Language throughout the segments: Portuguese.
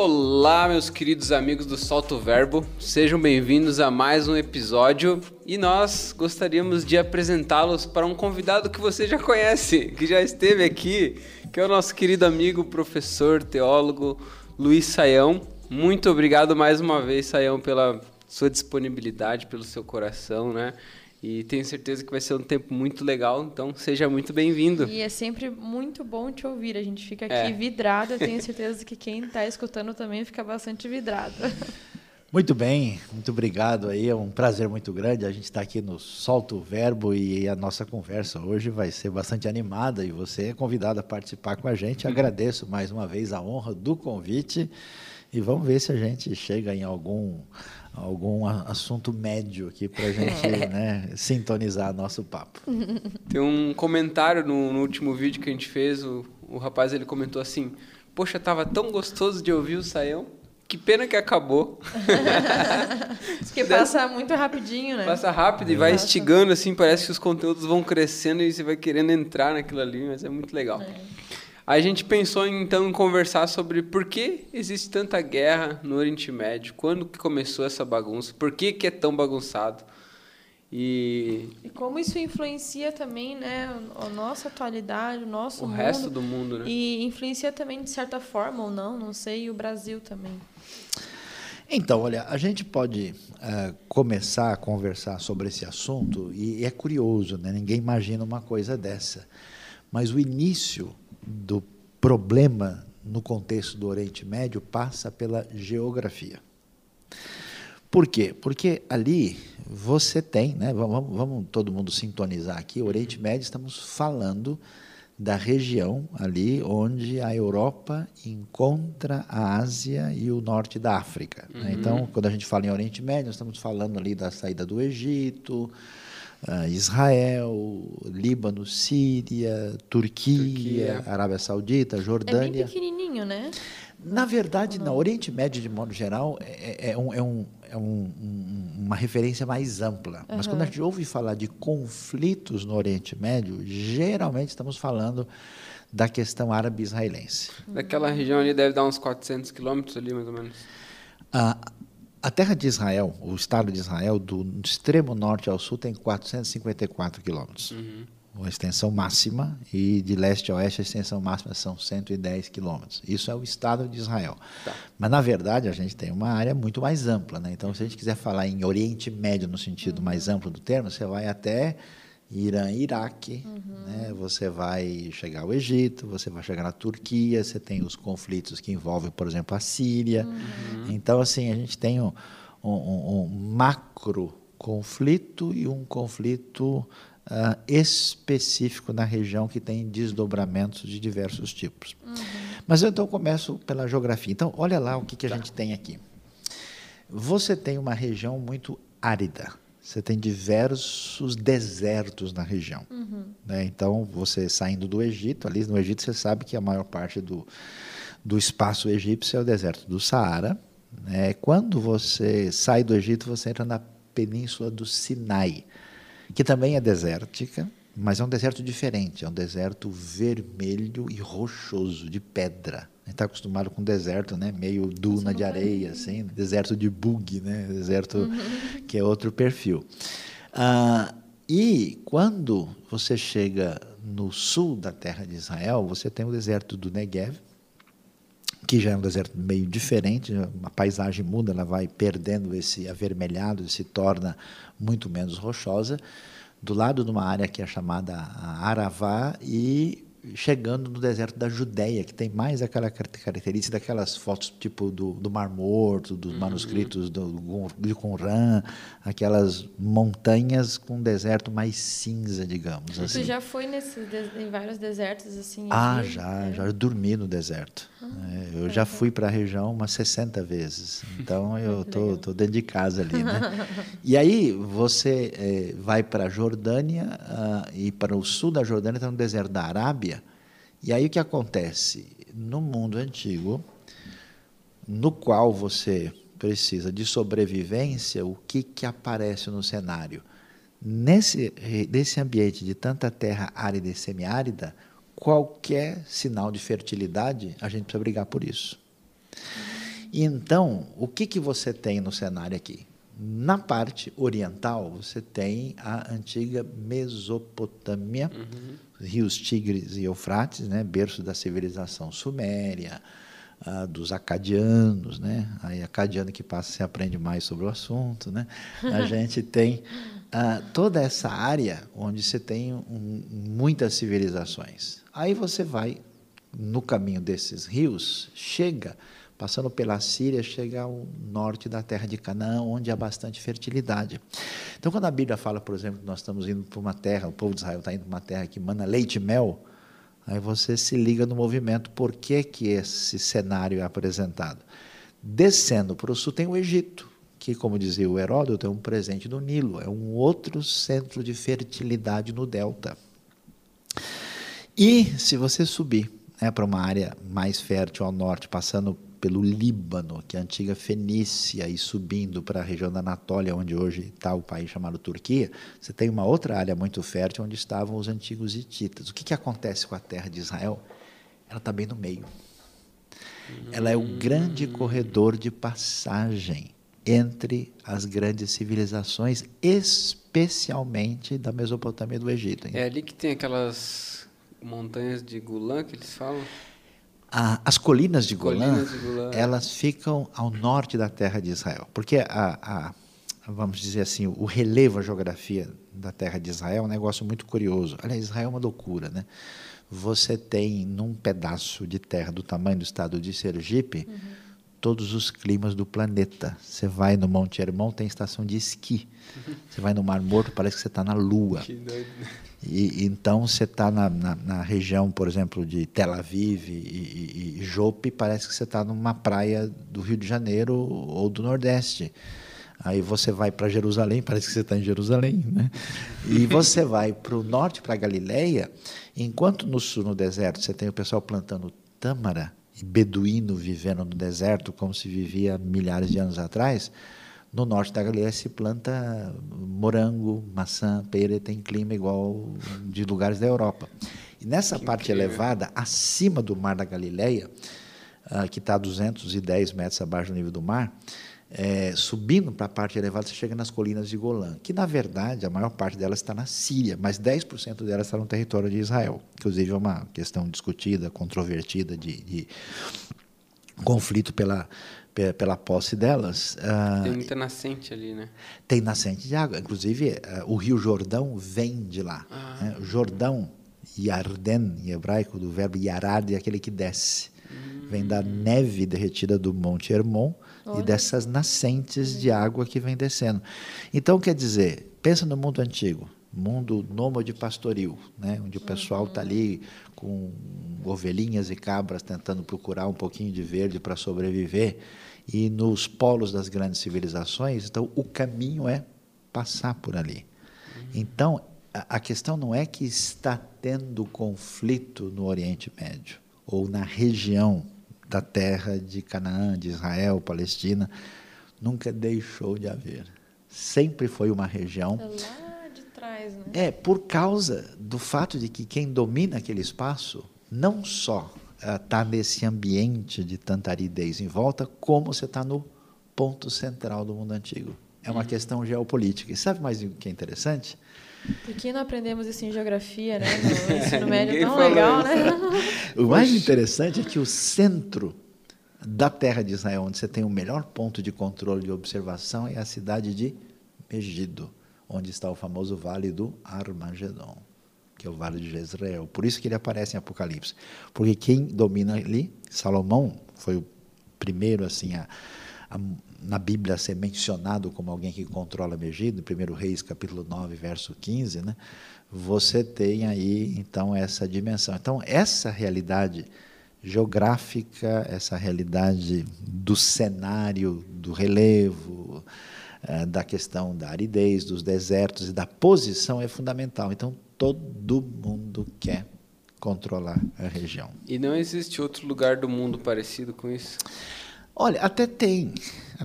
Olá, meus queridos amigos do Solto Verbo, sejam bem-vindos a mais um episódio e nós gostaríamos de apresentá-los para um convidado que você já conhece, que já esteve aqui, que é o nosso querido amigo, professor, teólogo Luiz Saião. Muito obrigado mais uma vez, Saião, pela sua disponibilidade, pelo seu coração, né? E tenho certeza que vai ser um tempo muito legal, então seja muito bem-vindo. E é sempre muito bom te ouvir. A gente fica aqui É. vidrado. Eu tenho certeza que quem está escutando também fica bastante vidrado. Muito bem, muito obrigado aí. É um prazer muito grande. A gente está aqui no Solta o Verbo e a nossa conversa hoje vai ser bastante animada e você é convidado a participar com a gente. Agradeço mais uma vez a honra do convite e vamos ver se a gente chega em algum algum assunto médio aqui para a gente né, sintonizar nosso papo. Tem um comentário no, no último vídeo que a gente fez, o, o rapaz ele comentou assim: Poxa, tava tão gostoso de ouvir o Saião, que pena que acabou. Porque passa muito rapidinho, né? Passa rápido e vai instigando, assim, parece que os conteúdos vão crescendo e você vai querendo entrar naquilo ali, mas é muito legal. Aí a gente pensou em, então em conversar sobre por que existe tanta guerra no Oriente Médio, quando que começou essa bagunça, por que, que é tão bagunçado. E E como isso influencia também, né, a nossa atualidade, o nosso o mundo. resto do mundo, né? E influencia também de certa forma ou não, não sei, e o Brasil também. Então, olha, a gente pode eh, começar a conversar sobre esse assunto e é curioso, né? ninguém imagina uma coisa dessa. Mas o início do problema no contexto do Oriente Médio passa pela geografia. Por quê? Porque ali você tem, né, vamos, vamos todo mundo sintonizar aqui, o Oriente Médio, estamos falando da região ali onde a Europa encontra a Ásia e o norte da África. né? Então, quando a gente fala em Oriente Médio, nós estamos falando ali da saída do Egito, Israel, Líbano, Síria, Turquia, Turquia. Arábia Saudita, É bem Jordânia. pequenininho, né? Na verdade, no Oriente Médio, de modo geral, é, é um- é um- é um- um- uma referência mais ampla. Mas quando a gente ouve falar de conflitos no Oriente Médio, geralmente estamos falando da questão árabe-israelense. Daquela região ali deve dar uns 400 quilômetros ali, mais ou menos. A, a terra de Israel, o Estado de Israel, do extremo norte ao sul, tem 454 quilômetros. A extensão máxima, e de leste a oeste, a extensão máxima são 110 quilômetros. Isso é o Estado de Israel. Tá. Mas, na verdade, a gente tem uma área muito mais ampla. Né? Então, se a gente quiser falar em Oriente Médio, no sentido mais amplo do termo, você vai até Irã, Iraque, né? você vai chegar ao Egito, você vai chegar na Turquia, você tem os conflitos que envolvem, por exemplo, a Síria. Então, assim, a gente tem um, um- um- macro conflito e um conflito ah, específico na região que tem desdobramentos de diversos tipos. Mas eu então começo pela geografia. Então, olha lá o que, que a gente tem aqui. Você tem uma região muito árida. Você tem diversos desertos na região. né? Então, você saindo do Egito, ali no Egito você sabe que a maior parte do, do espaço egípcio é o deserto do Saara. né? Quando você sai do Egito, você entra na península do Sinai, que também é desértica, mas é um deserto diferente. É um deserto vermelho e rochoso, de pedra. A gente está acostumado com deserto, né? meio duna de areia, assim, deserto de bug, né? deserto que é outro perfil. Ah, e quando você chega no sul da terra de Israel, você tem o deserto do Negev, que já é um deserto meio diferente, a paisagem muda, ela vai perdendo esse avermelhado, se torna muito menos rochosa, do lado de uma área que é chamada Aravá e chegando no deserto da Judéia, que tem mais aquela car- característica daquelas fotos tipo do, do Mar Morto, dos manuscritos do, Gun- de Qumran, aquelas montanhas com um deserto mais cinza, digamos assim. Tu já foi nesses des- em vários desertos assim? Ah, aqui? já, É. já eu dormi no deserto. É, eu já fui para a região umas 60 vezes. Então eu tô, tô dentro de casa ali, né? E aí você eh, vai para a Jordânia ah, e para o sul da Jordânia está no deserto da Arábia. E aí o que acontece? No mundo antigo, no qual você precisa de sobrevivência, o que, que aparece no cenário? Nesse, nesse ambiente de tanta terra árida e semiárida, qualquer sinal de fertilidade, a gente precisa brigar por isso. Então, o que, que você tem no cenário aqui? Na parte oriental, você tem a antiga Mesopotâmia, uhum. Rios Tigres e Eufrates, né, berço da civilização suméria, uh, dos acadianos, né? Aí acadiano que passa se aprende mais sobre o assunto, né? A gente tem uh, toda essa área onde você tem um, muitas civilizações. Aí você vai no caminho desses rios, chega passando pela Síria, chega ao norte da terra de Canaã, onde há bastante fertilidade. Então, quando a Bíblia fala, por exemplo, que nós estamos indo para uma terra, o povo de Israel está indo para uma terra que mana leite e mel, aí você se liga no movimento, por que, que esse cenário é apresentado? Descendo para o sul tem o Egito, que, como dizia o Heródoto, é um presente do Nilo, é um outro centro de fertilidade no delta. E se você subir né, para uma área mais fértil ao norte, passando pelo Líbano, que é a antiga Fenícia, e subindo para a região da Anatólia, onde hoje está o país chamado Turquia, você tem uma outra área muito fértil onde estavam os antigos hititas. O que, que acontece com a terra de Israel? Ela está bem no meio. Ela é o grande corredor de passagem entre as grandes civilizações, especialmente da Mesopotâmia e do Egito. Hein? É ali que tem aquelas montanhas de Golan que eles falam? Ah, as colinas de, Golã, elas ficam ao norte da terra de Israel, porque a, a, vamos dizer assim, o relevo, a geografia da terra de Israel é um negócio muito curioso. Aliás, Israel é uma loucura, né? Você tem num pedaço de terra do tamanho do estado de Sergipe uhum. todos os climas do planeta. Você vai no Monte Hermon, tem estação de esqui. Uhum. Você vai no Mar Morto, parece que você está na Lua. Que doido. E, então você está na, na, na, região, por exemplo, de Tel Aviv e, e, e Jope, parece que você está numa praia do Rio de Janeiro ou do Nordeste. Aí você vai para Jerusalém, parece que você está em Jerusalém, né? E você vai para o norte, para Galileia, enquanto no sul, no deserto, você tem o pessoal plantando tâmara e beduíno vivendo no deserto, como se vivia milhares de anos atrás. No norte da Galileia se planta morango, maçã, pera, tem clima igual de lugares da Europa. E nessa que parte incrível. elevada, acima do mar da Galileia, uh, que está a 210 metros abaixo do nível do mar, é, subindo para a parte elevada, você chega nas colinas de Golã, que na verdade a maior parte delas está na Síria, mas 10% delas está no território de Israel. Inclusive é uma questão discutida, controvertida de, de conflito pela pela posse delas. Uh, tem muita nascente ali, né? Tem nascente de água. Inclusive, uh, o rio Jordão vem de lá. Ah. Né? Jordão, Yarden, em hebraico, do verbo yarad, é aquele que desce. Hum. Vem da neve derretida do Monte Hermon Olha. e dessas nascentes de água que vem descendo. Então, quer dizer, pensa no mundo antigo mundo nômade pastoril, né? onde o pessoal está ali com ovelhinhas e cabras tentando procurar um pouquinho de verde para sobreviver e nos polos das grandes civilizações, então o caminho é passar por ali. Então, a questão não é que está tendo conflito no Oriente Médio ou na região da terra de Canaã, de Israel, Palestina, nunca deixou de haver. Sempre foi uma região é né? É, por causa do fato de que quem domina aquele espaço não só está uh, nesse ambiente de tanta aridez em volta, como você está no ponto central do mundo antigo. É uma uhum. questão geopolítica. E sabe mais o que é interessante? Por que não aprendemos isso em geografia, né? No ensino médio tão legal, né? o mais interessante é que o centro da terra de Israel, onde você tem o melhor ponto de controle de observação, é a cidade de Megido, onde está o famoso vale do Armagedon que é o Vale de Jezreel. Por isso que ele aparece em Apocalipse. Porque quem domina ali, Salomão, foi o primeiro assim a, a, na Bíblia a ser mencionado como alguém que controla Megido, 1 Reis capítulo 9, verso 15, né? Você tem aí então essa dimensão. Então essa realidade geográfica, essa realidade do cenário, do relevo, da questão da aridez, dos desertos e da posição é fundamental. Então todo mundo quer controlar a região. E não existe outro lugar do mundo parecido com isso? Olha, até tem.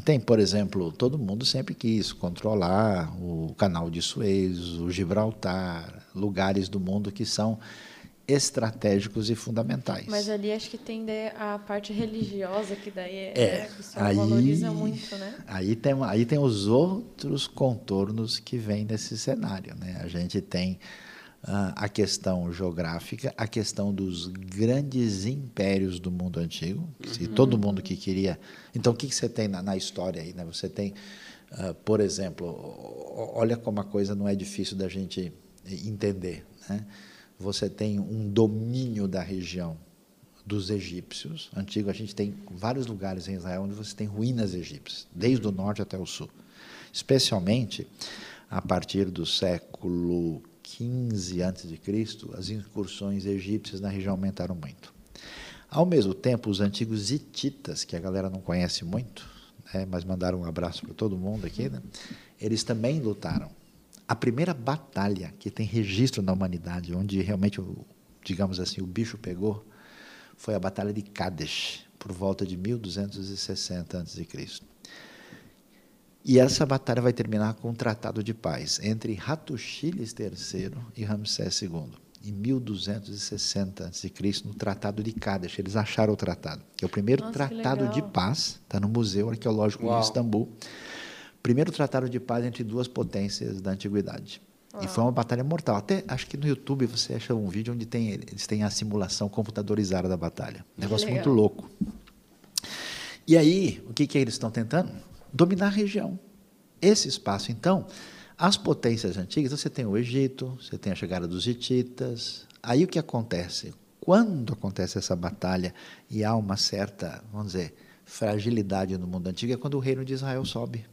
Tem, por exemplo, todo mundo sempre quis controlar o canal de Suez, o Gibraltar, lugares do mundo que são estratégicos e fundamentais. Mas ali acho que tem a parte religiosa que daí é, É, né, aí- valoriza muito, né? Aí tem, aí tem os outros contornos que vêm desse cenário. Né? A gente tem ah, a questão geográfica, a questão dos grandes impérios do mundo antigo. Se todo mundo que queria. Então, o que, que você tem na, na história aí? Né? Você tem, ah, por exemplo, olha como a coisa não é difícil da gente entender. Né? Você tem um domínio da região dos egípcios. Antigo, a gente tem vários lugares em Israel onde você tem ruínas egípcias, desde o norte até o sul. Especialmente a partir do século XV a.C., as incursões egípcias na região aumentaram muito. Ao mesmo tempo, os antigos hititas, que a galera não conhece muito, né, mas mandaram um abraço para todo mundo aqui, né, eles também lutaram. A primeira batalha que tem registro na humanidade, onde realmente, o- digamos assim, o bicho pegou, foi a Batalha de Kadesh, por volta de 1260 a.C. E essa batalha vai terminar com um tratado de paz entre Hattushilis III e Ramsés II, em 1260 a.C., no Tratado de Kadesh. Eles acharam o tratado, que é o primeiro Nossa, tratado de paz, está no Museu Arqueológico Uau. de Istambul. Primeiro tratado de paz entre duas potências da antiguidade. E foi uma batalha mortal. Até acho que no YouTube você acha um vídeo onde tem, eles têm a simulação computadorizada da batalha. Negócio legal. muito louco. E aí, o que, que eles estão tentando? Dominar a região. Esse espaço, então, as potências antigas, você tem o Egito, você tem a chegada dos hititas. Aí o que acontece? Quando acontece essa batalha e há uma certa, vamos dizer, fragilidade no mundo antigo, é quando o reino de Israel sobe.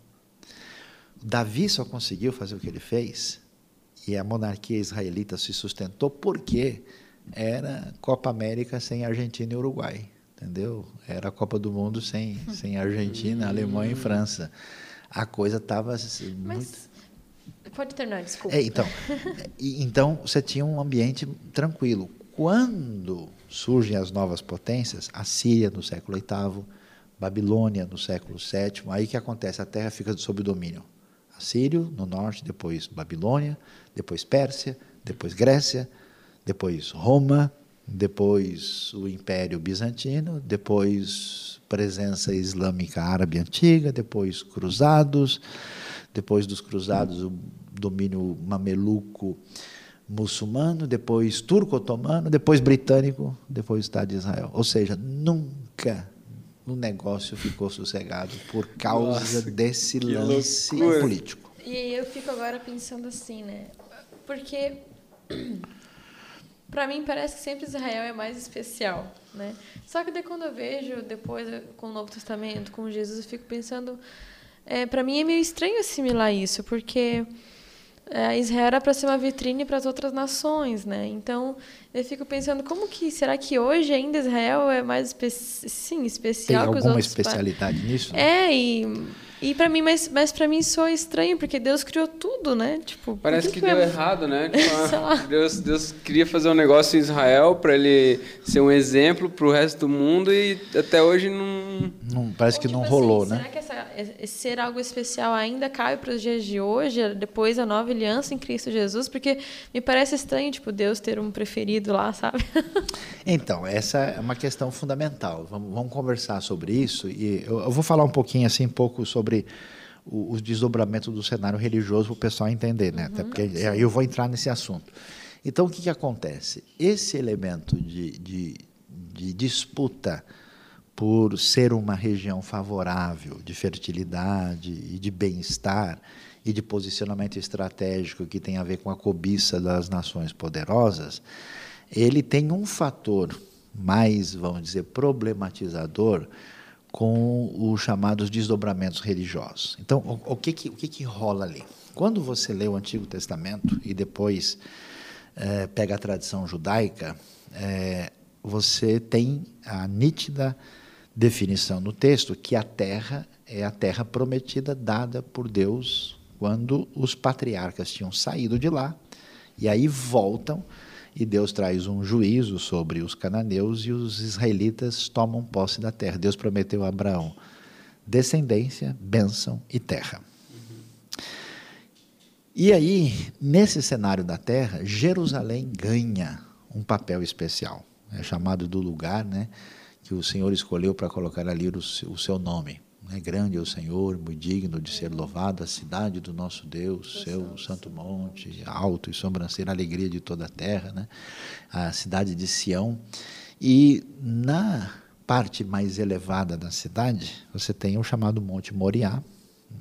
Davi só conseguiu fazer o que ele fez e a monarquia israelita se sustentou porque era Copa América sem Argentina e Uruguai, entendeu? Era a Copa do Mundo sem, sem Argentina, Alemanha e França. A coisa estava muito... Mas pode terminar, desculpa. É, então, então você tinha um ambiente tranquilo. Quando surgem as novas potências, a Síria no século VIII, Babilônia no século VII, aí que acontece? A terra fica sob domínio. Assírio no norte, depois Babilônia, depois Pérsia, depois Grécia, depois Roma, depois o Império Bizantino, depois presença islâmica árabe antiga, depois cruzados, depois dos cruzados o domínio mameluco muçulmano, depois turco-otomano, depois britânico, depois Estado de Israel. Ou seja, nunca o negócio ficou sossegado por causa Nossa, desse lance loucura. político. E aí eu fico agora pensando assim, né? Porque Pra mim parece que sempre Israel é mais especial, né? Só que daí quando eu vejo depois com o Novo Testamento, com Jesus, eu fico pensando, é, para mim é meio estranho assimilar isso, porque é, Israel era para ser uma vitrine para as outras nações, né? Então eu fico pensando como que será que hoje ainda Israel é mais espe sim Tem especial que os alguma outros pa- especialidade nisso? É e e para mim, mas, mas para mim soa estranho, porque Deus criou tudo, né? Tipo, Parece que, que deu eu- errado, né? Tipo, lá. Deus, Deus queria fazer um negócio em Israel para ele ser um exemplo para o resto do mundo e até hoje não. Não, parece Ou, que não tipo rolou, assim, né? Será que essa, esse ser algo especial ainda cabe para os dias de hoje, depois da nova aliança em Cristo Jesus? Porque me parece estranho, tipo, Deus ter um preferido lá, sabe? Então, essa é uma questão fundamental. Vamos, vamos conversar sobre isso e eu, eu vou falar um pouquinho assim, um pouco sobre o- os desdobramentos do cenário religioso para o pessoal entender, né? Até porque aí eu vou entrar nesse assunto. Então, o que, que acontece? Esse elemento de, de, de disputa por ser uma região favorável de fertilidade e de bem-estar e de posicionamento estratégico que tem a ver com a cobiça das nações poderosas, ele tem um fator mais, vamos dizer, problematizador com os chamados desdobramentos religiosos. Então, o, o que, que, o que, que rola ali? Quando você lê o Antigo Testamento e depois eh, pega a tradição judaica, eh, você tem a nítida definição no texto que a terra é a terra prometida dada por Deus quando os patriarcas tinham saído de lá e aí voltam e Deus traz um juízo sobre os cananeus e os israelitas tomam posse da terra. Deus prometeu a Abraão descendência, bênção e terra. E aí, nesse cenário da terra, Jerusalém ganha um papel especial. É chamado do lugar né, que o Senhor escolheu para colocar ali o, o seu nome. É grande é o Senhor, muito digno de ser louvado, a cidade do nosso Deus, seu santo monte, alto e sobrancelha, alegria de toda a terra, né? a cidade de Sião. E na parte mais elevada da cidade, você tem o chamado Monte Moriá,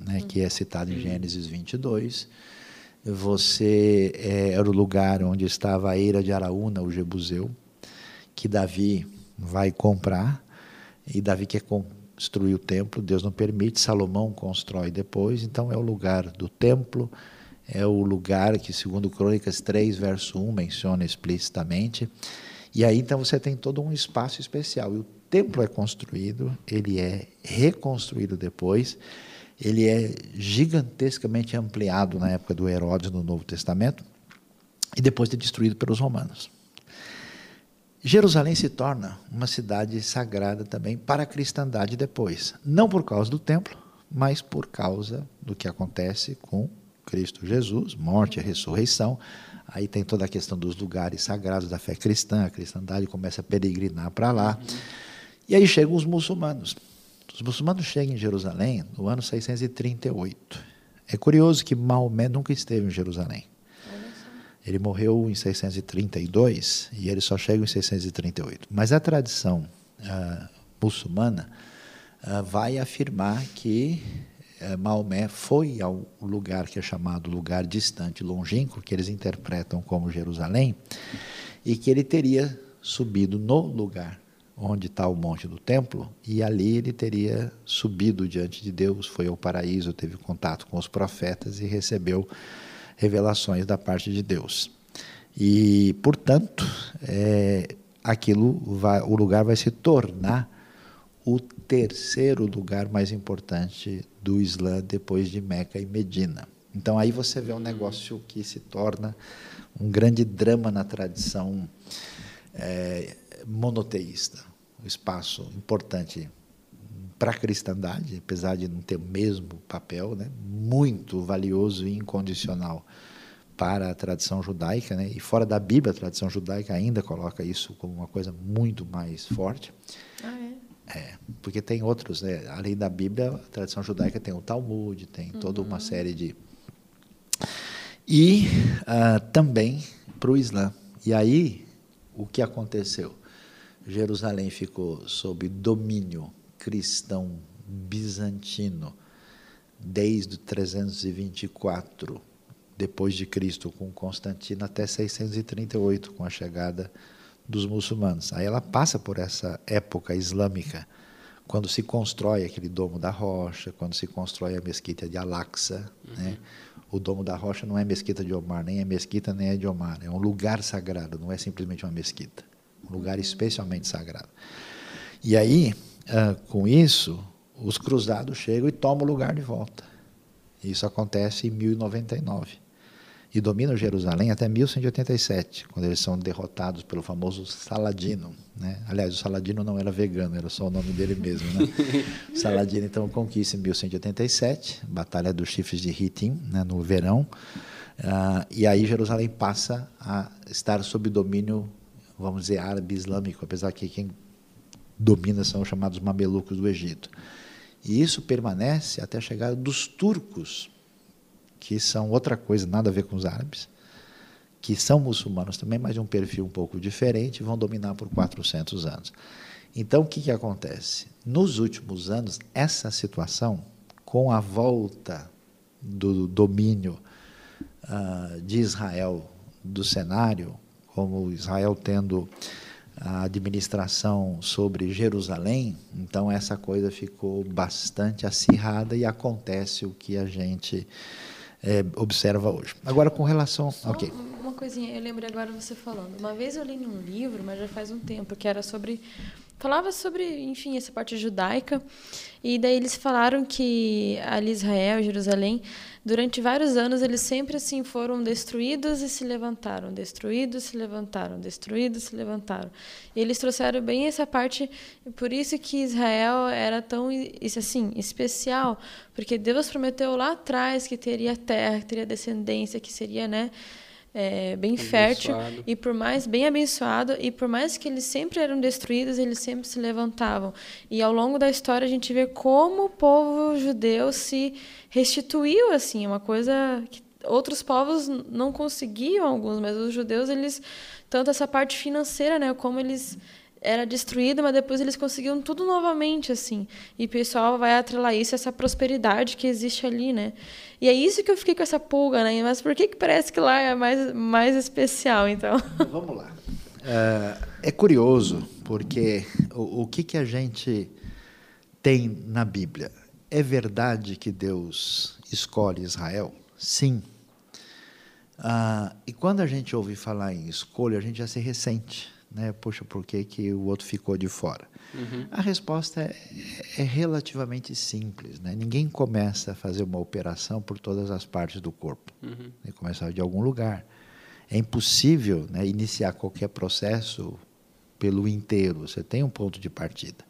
né, que é citado em Gênesis 22. Você é, era o lugar onde estava a eira de Araúna, o Jebuseu, que Davi vai comprar, e Davi quer construir o templo, Deus não permite, Salomão constrói depois, então é o lugar do templo, é o lugar que, segundo Crônicas 3, verso 1, menciona explicitamente. E aí então você tem todo um espaço especial. E o templo é construído, ele é reconstruído depois, ele é gigantescamente ampliado na época do Herodes no Novo Testamento e depois de destruído pelos romanos. Jerusalém se torna uma cidade sagrada também para a cristandade depois, não por causa do templo, mas por causa do que acontece com Cristo Jesus, morte e ressurreição. Aí tem toda a questão dos lugares sagrados da fé cristã, a cristandade começa a peregrinar para lá. E aí chegam os muçulmanos. Os muçulmanos chegam em Jerusalém no ano 638. É curioso que Maomé nunca esteve em Jerusalém. Ele morreu em 632 e ele só chega em 638. Mas a tradição uh, muçulmana uh, vai afirmar que uh, Maomé foi ao lugar que é chamado lugar distante, longínquo, que eles interpretam como Jerusalém, e que ele teria subido no lugar onde está o monte do templo, e ali ele teria subido diante de Deus, foi ao paraíso, teve contato com os profetas e recebeu revelações da parte de Deus. E, portanto, é, aquilo vai, o lugar vai se tornar o terceiro lugar mais importante do Islã depois de Meca e Medina. Então aí você vê um negócio que se torna um grande drama na tradição é, monoteísta, um espaço importante para a cristandade, apesar de não ter o mesmo papel, né, muito valioso e incondicional para a tradição judaica, né, e fora da Bíblia, a tradição judaica ainda coloca isso como uma coisa muito mais forte. Ah, é? É, porque tem outros, né, além da Bíblia, a tradição judaica tem o Talmud, tem toda uma uhum. série de. E uh, também para o Islã. E aí, o que aconteceu? Jerusalém ficou sob domínio cristão bizantino desde 324 depois de Cristo com Constantino até 638 com a chegada dos muçulmanos. Aí ela passa por essa época islâmica quando se constrói aquele domo da rocha, quando se constrói a mesquita de Al-Aqsa, uhum. né? O domo da rocha não é mesquita de Omar, nem é mesquita nem é de Omar, é um lugar sagrado, não é simplesmente uma mesquita, um lugar especialmente sagrado. E aí ah, com isso, os cruzados chegam e tomam o lugar de volta. Isso acontece em 1099. E dominam Jerusalém até 1187, quando eles são derrotados pelo famoso Saladino. Né? Aliás, o Saladino não era vegano, era só o nome dele mesmo. Né? Saladino, então, conquista em 1187, Batalha dos Chifres de Hittim, né, no verão. Uh, e aí Jerusalém passa a estar sob domínio, vamos dizer, árabe islâmico, apesar que quem domina são os chamados mamelucos do Egito. E isso permanece até a chegada dos turcos, que são outra coisa, nada a ver com os árabes, que são muçulmanos também, mas de um perfil um pouco diferente, vão dominar por 400 anos. Então, o que, que acontece? Nos últimos anos, essa situação, com a volta do domínio uh, de Israel do cenário, como Israel tendo a administração sobre Jerusalém, então essa coisa ficou bastante acirrada e acontece o que a gente é, observa hoje. Agora, com relação. Só okay. Uma coisinha, eu lembrei agora você falando. Uma vez eu li num livro, mas já faz um tempo, que era sobre falava sobre, enfim, essa parte judaica. E daí eles falaram que ali Israel, Jerusalém, durante vários anos eles sempre assim foram destruídos e se levantaram, destruídos, se levantaram, destruídos, se levantaram. E eles trouxeram bem essa parte, por isso que Israel era tão assim, especial, porque Deus prometeu lá atrás que teria terra, que teria descendência, que seria, né, é, bem abençoado. fértil e por mais bem abençoado e por mais que eles sempre eram destruídos eles sempre se levantavam e ao longo da história a gente vê como o povo judeu se restituiu assim uma coisa que outros povos não conseguiam alguns mas os judeus eles tanto essa parte financeira né como eles era destruída, mas depois eles conseguiram tudo novamente, assim. E o pessoal vai atrelar isso, essa prosperidade que existe ali, né? E é isso que eu fiquei com essa pulga, né? Mas por que, que parece que lá é mais, mais especial, então? Vamos lá. É, é curioso, porque o, o que, que a gente tem na Bíblia? É verdade que Deus escolhe Israel? Sim. Ah, e quando a gente ouve falar em escolha, a gente já se ressente né? Puxa, por que, que o outro ficou de fora? Uhum. A resposta é, é, relativamente simples. Né? Ninguém começa a fazer uma operação por todas as partes do corpo. Uhum. Ele começa de algum lugar. É impossível né, iniciar qualquer processo pelo inteiro. Você tem um ponto de partida.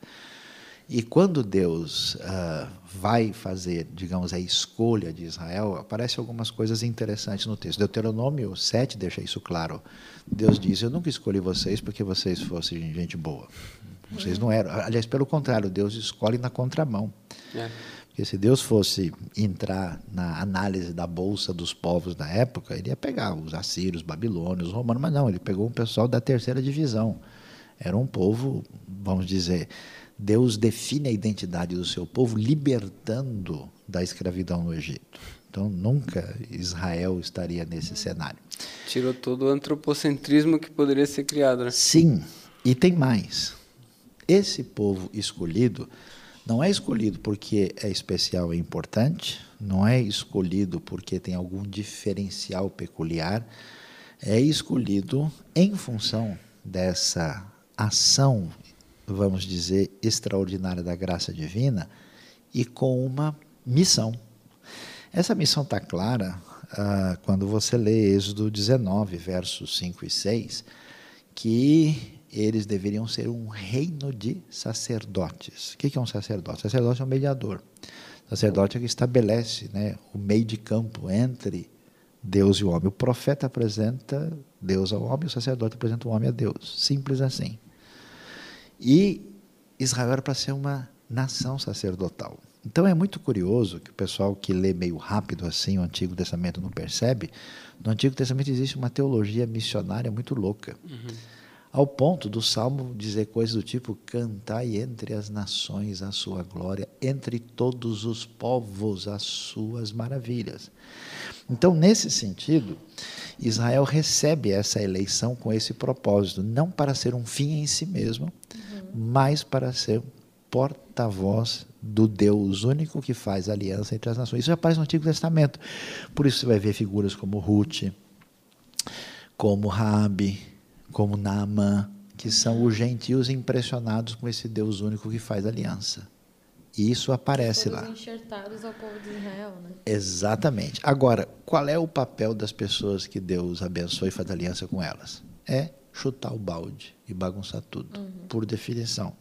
E quando Deus uh, vai fazer, digamos, a escolha de Israel, aparecem algumas coisas interessantes no texto. Deuteronômio 7 deixa isso claro. Deus diz: Eu nunca escolhi vocês porque vocês fossem gente boa. Vocês não eram. Aliás, pelo contrário, Deus escolhe na contramão. É. Porque se Deus fosse entrar na análise da bolsa dos povos da época, ele ia pegar os assírios, os babilônios, os romanos, mas não, ele pegou um pessoal da terceira divisão. Era um povo, vamos dizer, Deus define a identidade do seu povo libertando da escravidão no Egito. Então, nunca Israel estaria nesse cenário. Tirou todo o antropocentrismo que poderia ser criado, né? Sim, e tem mais. Esse povo escolhido não é escolhido porque é especial e importante, não é escolhido porque tem algum diferencial peculiar, é escolhido em função dessa ação vamos dizer, extraordinária da graça divina e com uma missão. Essa missão está clara ah, quando você lê Êxodo 19, versos 5 e 6, que eles deveriam ser um reino de sacerdotes. O que é um sacerdote? sacerdote é um mediador. Sacerdote é que estabelece né, o meio de campo entre Deus e o homem. O profeta apresenta Deus ao homem, o sacerdote apresenta o homem a Deus. Simples assim. E Israel era para ser uma nação sacerdotal. Então é muito curioso que o pessoal que lê meio rápido assim o Antigo Testamento não percebe. No Antigo Testamento existe uma teologia missionária muito louca. Uhum. Ao ponto do Salmo dizer coisas do tipo: Cantai entre as nações a sua glória, entre todos os povos as suas maravilhas. Então, nesse sentido, Israel recebe essa eleição com esse propósito, não para ser um fim em si mesmo, mas para ser porta-voz do Deus único que faz aliança entre as nações. Isso já aparece no Antigo Testamento. Por isso você vai ver figuras como Ruth, como Rabi, como Naamã, que são os gentios impressionados com esse Deus único que faz aliança. E isso aparece Todos lá. enxertados ao povo de Israel, né? Exatamente. Agora, qual é o papel das pessoas que Deus abençoa e faz aliança com elas? É chutar o balde e bagunçar tudo, uhum. por definição.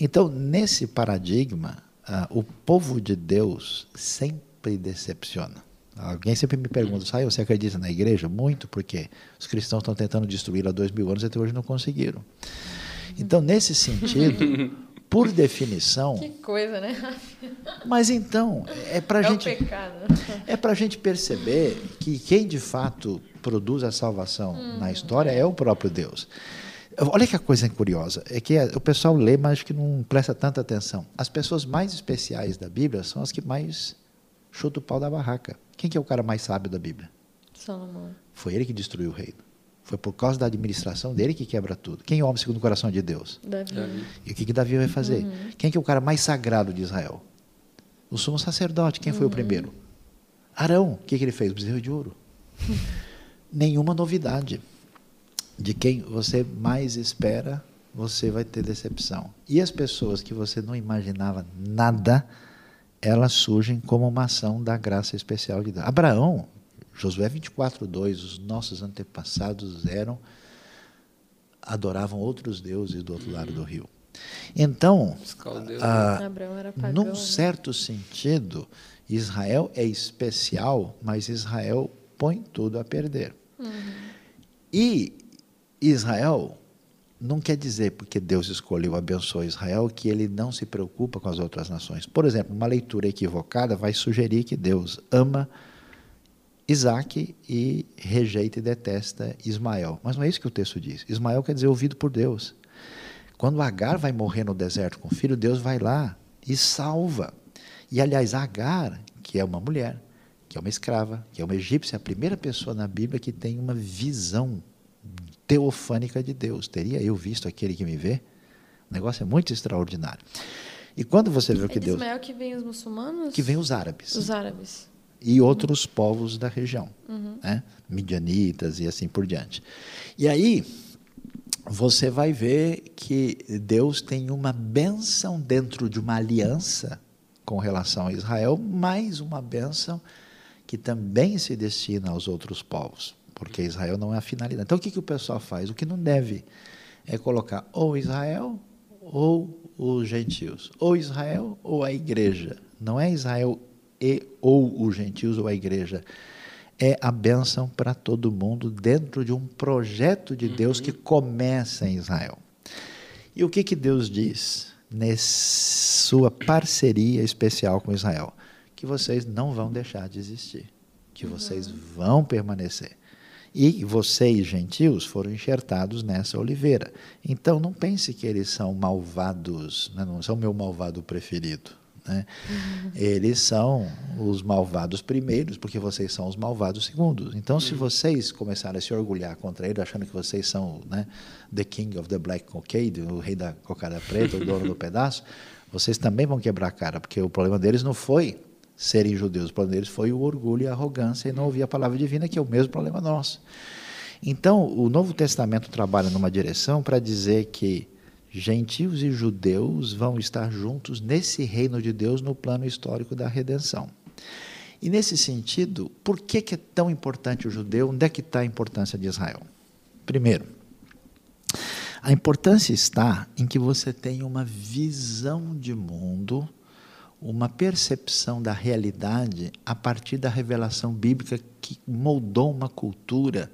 Então, nesse paradigma, uh, o povo de Deus sempre decepciona. Alguém sempre me pergunta, sai, você acredita na igreja? Muito, porque os cristãos estão tentando destruí-la há dois mil anos e até hoje não conseguiram. Então, nesse sentido, por definição. Que coisa, né? Mas então, é para é gente. Pecado. É para a gente perceber que quem de fato produz a salvação hum. na história é o próprio Deus. Olha que coisa curiosa, é que o pessoal lê, mas acho que não presta tanta atenção. As pessoas mais especiais da Bíblia são as que mais chutam o pau da barraca. Quem que é o cara mais sábio da Bíblia? Salomão. Foi ele que destruiu o reino. Foi por causa da administração dele que quebra tudo. Quem é o homem segundo o coração de Deus? Davi. E o que, que Davi vai fazer? Uhum. Quem que é o cara mais sagrado de Israel? O sumo sacerdote. Quem foi uhum. o primeiro? Arão. O que, que ele fez? O bezerro de ouro. Nenhuma novidade. De quem você mais espera, você vai ter decepção. E as pessoas que você não imaginava nada, elas surgem como uma ação da graça especial de Deus. Abraão, Josué 24, 2, os nossos antepassados eram, adoravam outros deuses do outro lado do rio. Então, ah, num né? certo sentido, Israel é especial, mas Israel põe tudo a perder. Uhum. E Israel não quer dizer porque Deus escolheu abençoar Israel que ele não se preocupa com as outras nações. Por exemplo, uma leitura equivocada vai sugerir que Deus ama Isaac e rejeita e detesta Ismael. Mas não é isso que o texto diz. Ismael quer dizer ouvido por Deus. Quando Agar vai morrer no deserto com o filho, Deus vai lá e salva. E aliás, Agar, que é uma mulher, que é uma escrava, que é uma egípcia, a primeira pessoa na Bíblia que tem uma visão teofânica de Deus. Teria eu visto aquele que me vê? O negócio é muito extraordinário. E quando você vê o que é de Deus. Ismael que vem os muçulmanos? Que vem os árabes. Os árabes. E outros povos da região, né? midianitas e assim por diante. E aí, você vai ver que Deus tem uma bênção dentro de uma aliança com relação a Israel, mais uma bênção que também se destina aos outros povos, porque Israel não é a finalidade. Então, o que, que o pessoal faz? O que não deve é colocar ou Israel ou os gentios, ou Israel ou a igreja. Não é Israel e ou os gentios ou a igreja. É a bênção para todo mundo dentro de um projeto de Deus que começa em Israel. E o que, que Deus diz nessa sua parceria especial com Israel? Que vocês não vão deixar de existir, que vocês vão permanecer. E vocês, gentios, foram enxertados nessa oliveira. Então, não pense que eles são malvados, né? não são meu malvado preferido. Né? Eles são os malvados primeiros, porque vocês são os malvados segundos. Então, se vocês começarem a se orgulhar contra ele, achando que vocês são né, the king of the black cockade, o rei da cocada preta, o dono do pedaço, vocês também vão quebrar a cara, porque o problema deles não foi serem judeus, o problema deles foi o orgulho e a arrogância e não ouvir a palavra divina, que é o mesmo problema nosso. Então, o Novo Testamento trabalha numa direção para dizer que gentios e judeus vão estar juntos nesse reino de Deus no plano histórico da redenção. E nesse sentido, por que, que é tão importante o judeu? Onde é que está a importância de Israel? Primeiro, a importância está em que você tenha uma visão de mundo, uma percepção da realidade a partir da revelação bíblica que moldou uma cultura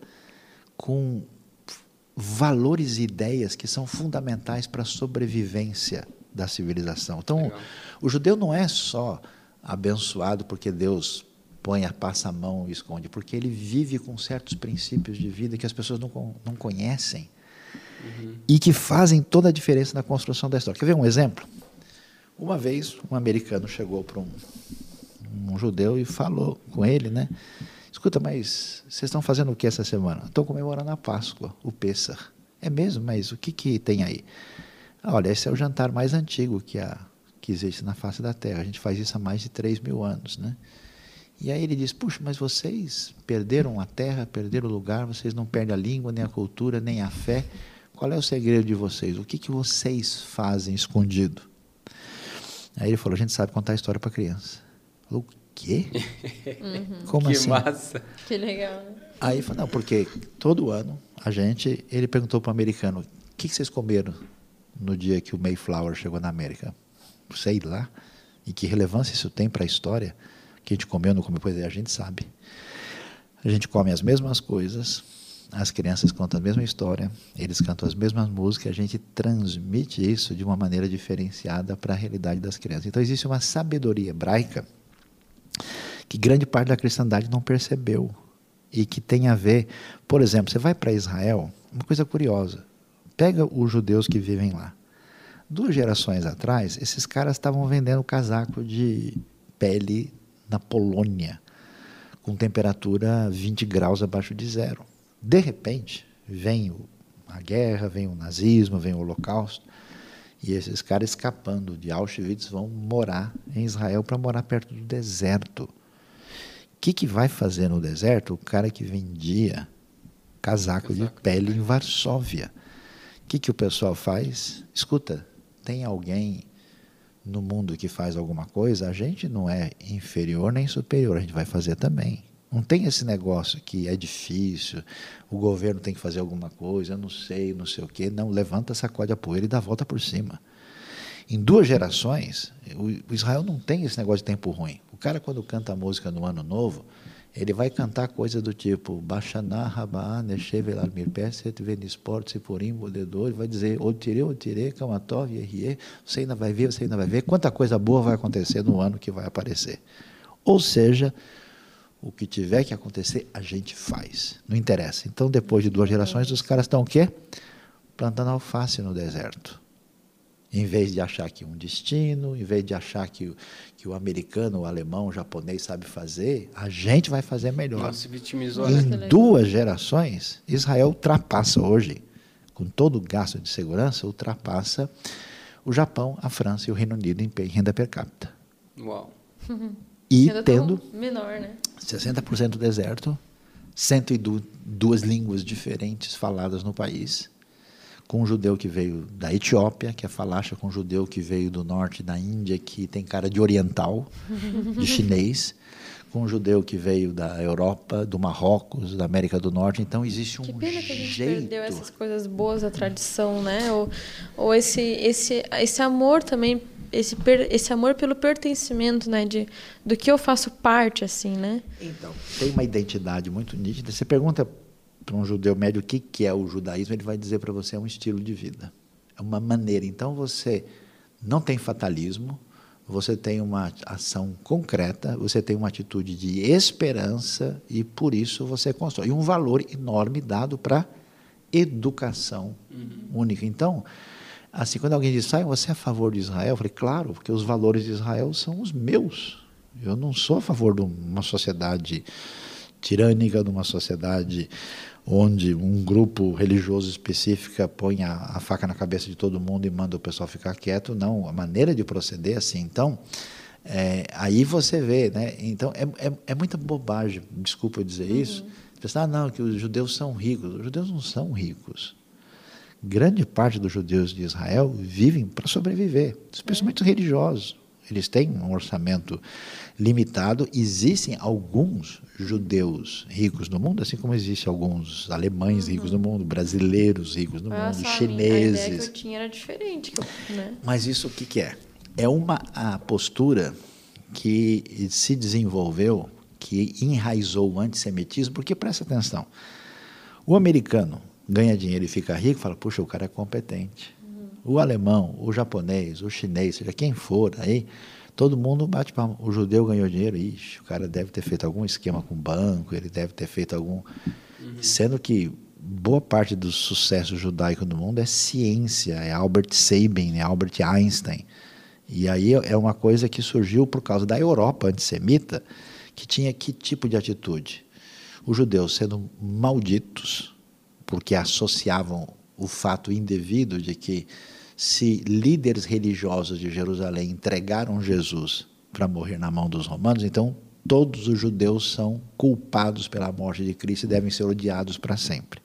com valores e ideias que são fundamentais para a sobrevivência da civilização. Então, Legal. o judeu não é só abençoado porque Deus põe, passa a mão e esconde, porque ele vive com certos princípios de vida que as pessoas não, não conhecem e que fazem toda a diferença na construção da história. Quer ver um exemplo? Uma vez, um americano chegou para um, um judeu e falou com ele, né? Escuta, mas vocês estão fazendo o que essa semana? Estou comemorando a Páscoa, o Pêssar. É mesmo? Mas o que, que tem aí? Olha, esse é o jantar mais antigo que, que existe na face da Terra. A gente faz isso há mais de 3 mil anos, né? E aí ele diz, puxa, mas vocês perderam a terra, perderam o lugar, vocês não perdem a língua, nem a cultura, nem a fé. Qual é o segredo de vocês? O que, que vocês fazem escondido? Aí ele falou, a gente sabe contar a história para criança. Falou, o quê? Como que assim? massa. Que legal? Aí ele falou, não, porque todo ano a gente, ele perguntou para o americano, o que, que vocês comeram no dia que o Mayflower chegou na América? Sei lá. E que relevância isso tem para a história? Que a gente comeu, não comeu, pois é, a gente sabe. A gente come as mesmas coisas, as crianças contam a mesma história, eles cantam as mesmas músicas, a gente transmite isso de uma maneira diferenciada para a realidade das crianças. Então existe uma sabedoria hebraica que grande parte da cristandade não percebeu e que tem a ver, por exemplo, você vai para Israel, uma coisa curiosa, pega os judeus que vivem lá. Duas gerações atrás, esses caras estavam vendendo casaco de pele na Polônia, com temperatura 20 graus abaixo de zero. De repente, vem a guerra, vem o nazismo, vem o holocausto, e esses caras escapando de Auschwitz vão morar em Israel para morar perto do deserto. O que, que vai fazer no deserto o cara que vendia casaco, de Casaco de pele pele. em Varsóvia? O que, que o pessoal faz? Escuta, tem alguém no mundo que faz alguma coisa? A gente não é inferior nem superior, a gente vai fazer também. Não tem esse negócio que é difícil, o governo tem que fazer alguma coisa, não sei, não sei o quê. Não, levanta, sacode a poeira e dá a volta por cima. Em duas gerações, o Israel não tem esse negócio de tempo ruim. O cara, quando canta a música no Ano Novo, ele vai cantar coisa do tipo Baixaná, Rabá, Nechevelar, Mirpeset, Venisport, Sipurim, Bodedor, vai dizer Otire, Otire, Kamatov, Yerrie, você ainda vai ver, você ainda vai ver quanta coisa boa vai acontecer no ano que vai aparecer. Ou seja, o que tiver que acontecer, a gente faz. Não interessa. Então, depois de duas gerações, os caras estão o quê? Plantando alface no deserto. Em vez de achar que um destino, em vez de achar que, que o americano, o alemão, o japonês sabe fazer, a gente vai fazer melhor. Não se vitimizou, em né? duas gerações, Israel ultrapassa hoje, com todo o gasto de segurança, ultrapassa o Japão, a França e o Reino Unido em renda per capita. Uau. E Ainda tendo menor, né? 60% do deserto, 102 línguas diferentes faladas no país, com um judeu que veio da Etiópia, que é falacha, com um judeu que veio do norte da Índia, que tem cara de oriental, de chinês, com um judeu que veio da Europa, do Marrocos, da América do Norte. Então existe um Que pena que a gente jeito. perdeu essas coisas boas da tradição, né? Ou, ou esse, esse, esse amor também, esse, per, esse amor pelo pertencimento, né? De, do que eu faço parte, assim, né? Então, tem uma identidade muito nítida. Você pergunta para um judeu médio o que, que é o judaísmo, ele vai dizer para você é um estilo de vida, é uma maneira. Então você não tem fatalismo, você tem uma ação concreta, você tem uma atitude de esperança e por isso você constrói. E um valor enorme dado para educação uhum. única. Então, assim, quando alguém diz, ah, você é a favor de Israel? Eu falei, claro, porque os valores de Israel são os meus. Eu não sou a favor de uma sociedade tirânica, de uma sociedade onde um grupo religioso específico põe a, a, faca na cabeça de todo mundo e manda o pessoal ficar quieto. Não, a maneira de proceder é assim. Então, é, aí você vê, né? Então, é, é, é muita bobagem, desculpa eu dizer uhum. isso. Pensar, ah, não, que os judeus são ricos. Os judeus não são ricos. Grande parte dos judeus de Israel vivem para sobreviver, especialmente os religiosos. Eles têm um orçamento limitado. Existem alguns judeus ricos no mundo, assim como existem alguns alemães ricos no mundo, brasileiros ricos no Ah, mundo, chineses. A ideia que eu tinha era diferente, né? Mas isso o que, que é? É uma a postura que se desenvolveu, que enraizou o antissemitismo, porque presta atenção. O americano ganha dinheiro e fica rico, fala, puxa, o cara é competente. O alemão, o japonês, o chinês, seja quem for aí, todo mundo bate palma. O judeu ganhou dinheiro, ixi, o cara deve ter feito algum esquema com o banco, ele deve ter feito algum. Sendo que boa parte do sucesso judaico no mundo é ciência, é Albert Sabin, é Albert Einstein. E aí é uma coisa que surgiu por causa da Europa antissemita, que tinha que tipo de atitude? Os judeus sendo malditos, porque associavam o fato indevido de que se líderes religiosos de Jerusalém entregaram Jesus para morrer na mão dos romanos, então todos os judeus são culpados pela morte de Cristo e devem ser odiados para sempre.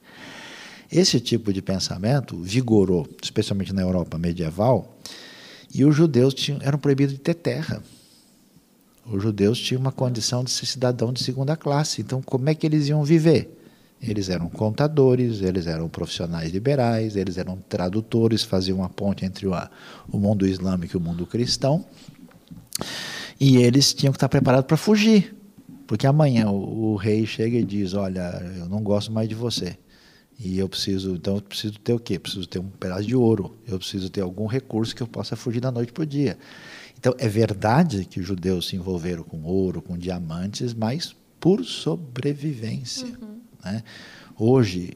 Esse tipo de pensamento vigorou, especialmente na Europa medieval, e os judeus tinham, eram proibidos de ter terra. Os judeus tinham uma condição de ser cidadão de segunda classe. Então, como é que eles iam viver? Eles eram contadores, eles eram profissionais liberais, eles eram tradutores, faziam uma ponte entre o, o mundo islâmico e o mundo cristão. E eles tinham que estar preparados para fugir, porque amanhã o, o, rei chega e diz: Olha, eu não gosto mais de você. E eu preciso, então eu preciso ter o quê? Preciso ter um pedaço de ouro. Eu preciso ter algum recurso que eu possa fugir da noite para o dia. Então é verdade que os judeus se envolveram com ouro, com diamantes, mas por sobrevivência. Uhum. Né? Hoje.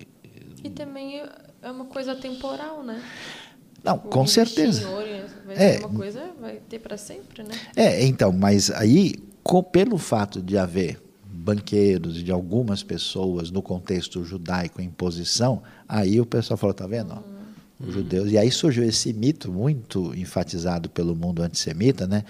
E também é uma coisa temporal, né? Não, com certeza. Ouro, vai É. ser uma coisa, vai ter para sempre, né? É, então, mas aí, co- pelo fato de haver banqueiros e de algumas pessoas no contexto judaico em posição, aí o pessoal falou, tá vendo? ó, Os judeus. E aí surgiu esse mito muito enfatizado pelo mundo antissemita, né?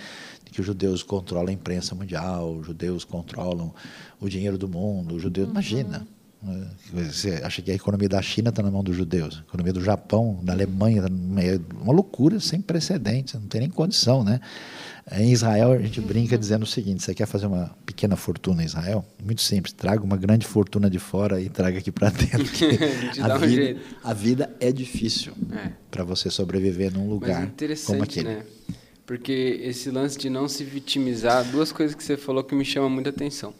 De que os judeus controlam a imprensa mundial, os judeus controlam o dinheiro do mundo, os judeus. Imagina. Né? Você acha que a economia da China está na mão dos judeus, a economia do Japão, da Alemanha, tá meio- uma loucura sem precedentes, não tem nem condição, né? Em Israel, a gente brinca dizendo o seguinte: você quer fazer uma pequena fortuna em Israel? Muito simples, traga uma grande fortuna de fora e traga aqui para dentro. A um vida, a vida é difícil É. para você sobreviver num é lugar como aquele. né? Porque esse lance de não se vitimizar, duas coisas que você falou que me chamam muita atenção.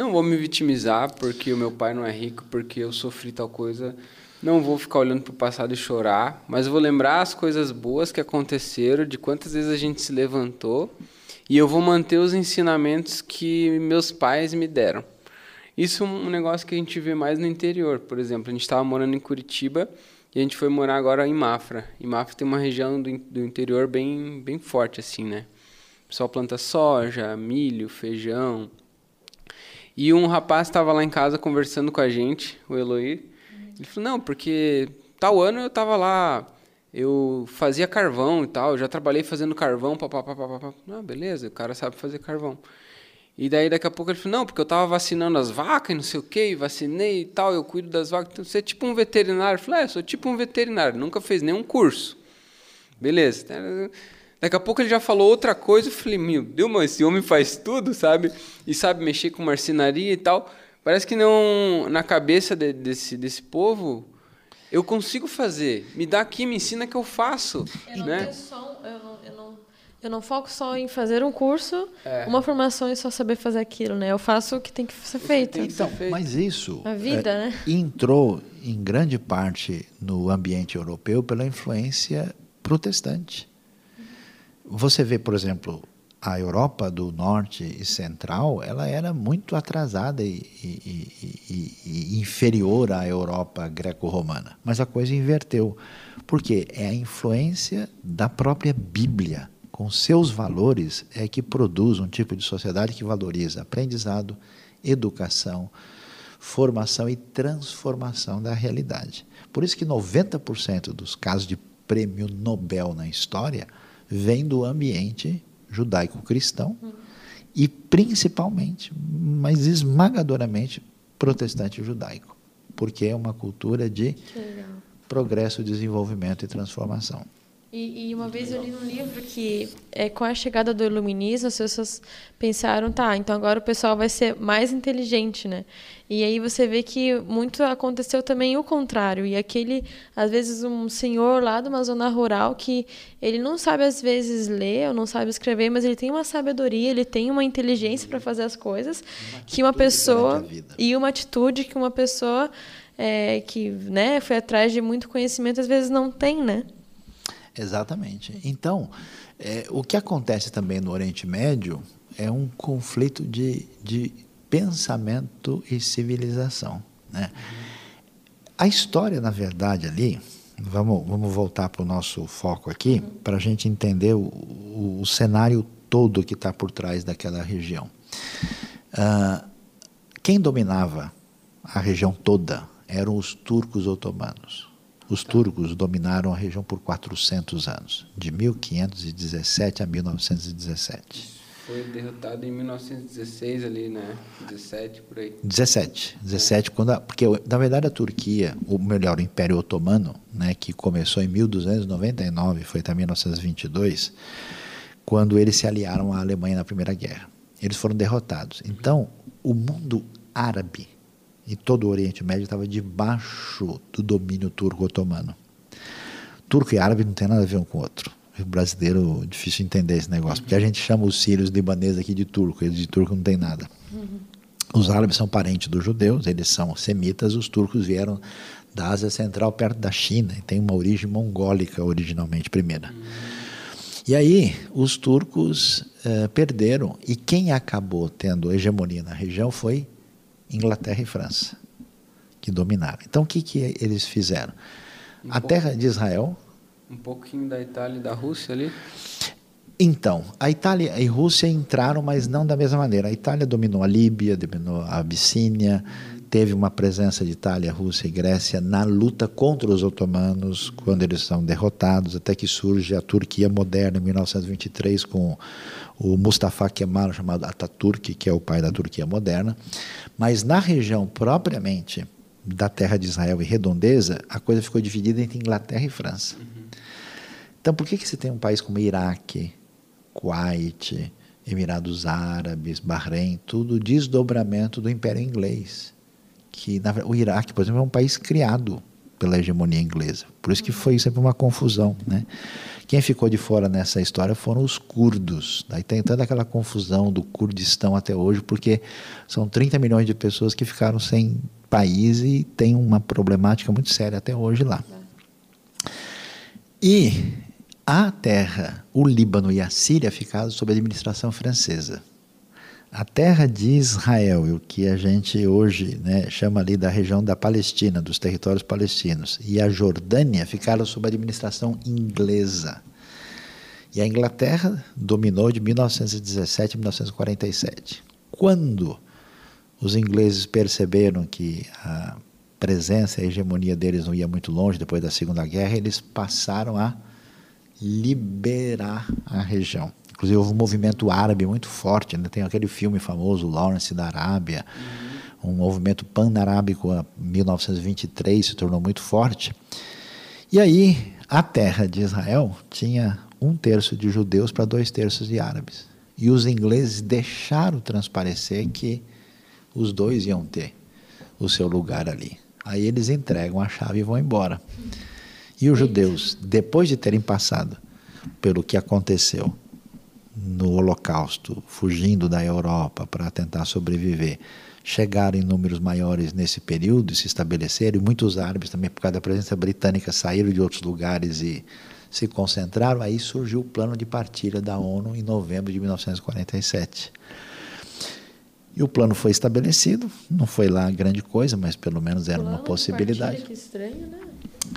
Não vou me vitimizar porque o meu pai não é rico, porque eu sofri tal coisa. Não vou ficar olhando para o passado e chorar, mas vou lembrar as coisas boas que aconteceram, de quantas vezes a gente se levantou, e eu vou manter os ensinamentos que meus pais me deram. Isso é um negócio que a gente vê mais no interior. Por exemplo, a gente estava morando em Curitiba e a gente foi morar agora em Mafra. E Mafra tem uma região do, do interior bem, bem forte, assim, né? O pessoal planta soja, milho, feijão. E um rapaz estava lá em casa conversando com a gente, o Eloy. Ele falou, não, porque tal ano eu estava lá, eu fazia carvão e tal, já trabalhei fazendo carvão, papapá. Ah, beleza, o cara sabe fazer carvão. E daí daqui a pouco ele falou, não, porque eu estava vacinando as vacas e não sei o que, vacinei e tal, eu cuido das vacas. Então, você é tipo um veterinário? Eu falei, é, sou tipo um veterinário, nunca fez nenhum curso. Beleza. Daqui a pouco ele já falou outra coisa, eu falei, meu Deus, mas esse homem faz tudo, sabe? E sabe mexer com marcenaria e tal. Parece que não, na cabeça de, desse, desse povo, eu consigo fazer. Me dá aqui, me ensina que eu faço. Eu não né? tenho só, eu não, eu não eu não foco só em fazer um curso, É. uma formação e só saber fazer aquilo, né? Eu faço o que tem que ser feito. que ser Então, feito. mas isso A vida, é, né? entrou em grande parte no ambiente europeu pela influência protestante. Você vê, por exemplo, a Europa do Norte e Central, ela era muito atrasada e, e- e- e- inferior à Europa greco-romana. Mas a coisa inverteu. Porque é a influência da própria Bíblia, com seus valores, é que produz um tipo de sociedade que valoriza aprendizado, educação, formação e transformação da realidade. Por isso que 90% dos casos de prêmio Nobel na história vem do ambiente judaico-cristão e principalmente, mas esmagadoramente, protestante judaico, porque é uma cultura de progresso, desenvolvimento e transformação. E, e uma vez eu li num livro que, é, com a chegada do iluminismo, as pessoas pensaram, tá, então agora o pessoal vai ser mais inteligente, né? E aí você vê que muito aconteceu também o contrário. E aquele, às vezes, um senhor lá de uma zona rural que ele não sabe, às vezes, ler ou não sabe escrever, mas ele tem uma sabedoria, ele tem uma inteligência para fazer as coisas que uma pessoa... E uma atitude que uma pessoa é, que né, foi atrás de muito conhecimento, às vezes não tem, né? Exatamente. Então, é, o que acontece também no Oriente Médio é um conflito de, de pensamento e civilização. Né? A história, na verdade, ali, vamos, vamos voltar para o nosso foco aqui, para a gente entender o, o, o cenário todo que está por trás daquela região. Ah, quem dominava a região toda eram os turcos otomanos. Os turcos dominaram a região por 400 anos, de 1517 a 1917. Foi derrotado em 1916 ali, né? 17 por aí. 17, 17 quando a, porque na verdade a Turquia, ou melhor, o Império Otomano, né, que começou em 1299, foi até 1922, quando eles se aliaram à Alemanha na Primeira Guerra. Eles foram derrotados. Então, o mundo árabe e todo o Oriente Médio estava debaixo do domínio turco-otomano. Turco e árabe não tem nada a ver um com o outro. O brasileiro difícil entender esse negócio, porque a gente chama os sírios libaneses aqui de turco, eles de turco não tem nada. Os árabes são parentes dos judeus, eles são semitas, os turcos vieram da Ásia Central, perto da China, e tem uma origem mongólica originalmente, primeira. E aí, os turcos eh, perderam, e quem acabou tendo hegemonia na região foi Inglaterra e França, que dominaram. Então, o que, que eles fizeram? Um A pouco- terra de Israel Um pouquinho da Itália e da Rússia ali. Então, a Itália e Rússia entraram, mas não da mesma maneira. A Itália dominou a Líbia, dominou a Abissínia, teve uma presença de Itália, Rússia e Grécia na luta contra os otomanos, quando eles são derrotados, até que surge a Turquia moderna em 1923 com o Mustafa Kemal, chamado Ataturk, que é o pai da Turquia moderna. Mas na região propriamente da terra de Israel e redondeza, a coisa ficou dividida entre Inglaterra e França. Então, por que, que você tem um país como Iraque, Kuwait, Emirados Árabes, Bahrein, tudo desdobramento do Império Inglês? Que na, o Iraque, por exemplo, é um país criado pela hegemonia inglesa. Por isso que foi sempre uma confusão. Né? Quem ficou de fora nessa história foram os curdos. Daí tem toda aquela confusão do Kurdistão até hoje, porque são 30 milhões de pessoas que ficaram sem país e tem uma problemática muito séria até hoje lá. E a terra, o Líbano e a Síria ficaram sob administração francesa. A terra de Israel, o que a gente hoje né, chama ali da região da Palestina, dos territórios palestinos, e a Jordânia ficaram sob administração inglesa. E a Inglaterra dominou de 1917 a 1947. Quando os ingleses perceberam que a presença e a hegemonia deles não ia muito longe depois da Segunda Guerra, eles passaram a liberar a região. Inclusive houve um movimento árabe muito forte, né? tem aquele filme famoso, Lawrence da Arábia, uhum. um movimento pan-arábico em 1923 se tornou muito forte. E aí a terra de Israel tinha um terço de judeus para dois terços de árabes. E os ingleses deixaram transparecer que os dois iam ter o seu lugar ali. Aí eles entregam a chave e vão embora. E os judeus, depois de terem passado pelo que aconteceu no Holocausto, fugindo da Europa para tentar sobreviver, chegaram em números maiores nesse período e se estabeleceram, e muitos árabes também, por causa da presença britânica, saíram de outros lugares e se concentraram, aí surgiu o plano de partilha da ONU em novembro de 1947. E o plano foi estabelecido, não foi lá grande coisa, mas pelo menos era plano uma possibilidade. De partilha, que estranho, né?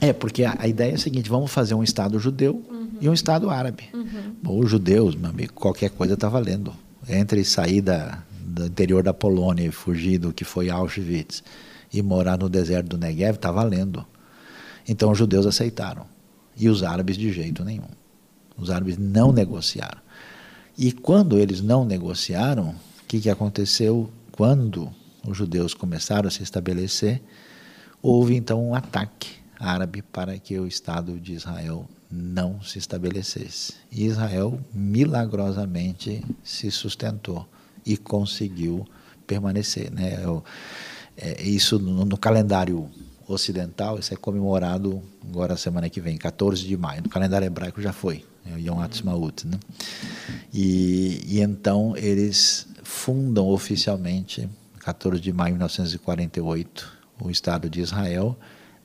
É, porque a, a, ideia é a seguinte: vamos fazer um Estado judeu. E um Estado árabe. Uhum. Bom, os judeus, meu amigo, qualquer coisa está valendo. Entre sair da, do interior da Polônia e fugir do que foi Auschwitz e morar no deserto do Negev, está valendo. Então os judeus aceitaram. E os árabes de jeito nenhum. Os árabes não negociaram. E quando eles não negociaram, o que, que aconteceu? Quando os judeus começaram a se estabelecer, houve então um ataque árabe para que o Estado de Israel não se estabelecesse. E Israel milagrosamente se sustentou e conseguiu permanecer. Né? É, isso no, calendário ocidental, isso é comemorado agora semana que vem, 14 de maio. No calendário hebraico já foi, é o Yom Ha'atzmaut. Né? E, e então eles fundam oficialmente, 14 de maio de 1948, o Estado de Israel,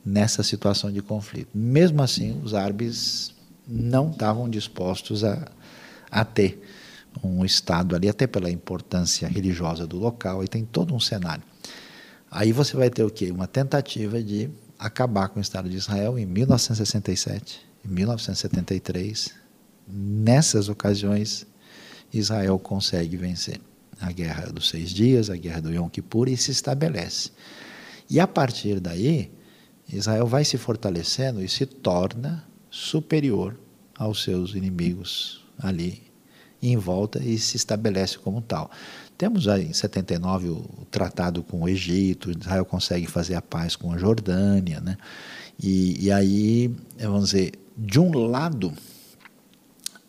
nessa situação de conflito. Mesmo assim, os árabes não estavam dispostos a, a ter um Estado ali, até pela importância religiosa do local, e tem todo um cenário. Aí você vai ter o quê? Uma tentativa de acabar com o Estado de Israel em 1967, em 1973. Nessas ocasiões, Israel consegue vencer a Guerra dos Seis Dias, a Guerra do Yom Kippur, e se estabelece. E a partir daí, Israel vai se fortalecendo e se torna superior aos seus inimigos ali em volta e se estabelece como tal. Temos aí em 79 o tratado com o Egito, Israel consegue fazer a paz com a Jordânia, né? E, e aí, vamos dizer, de um lado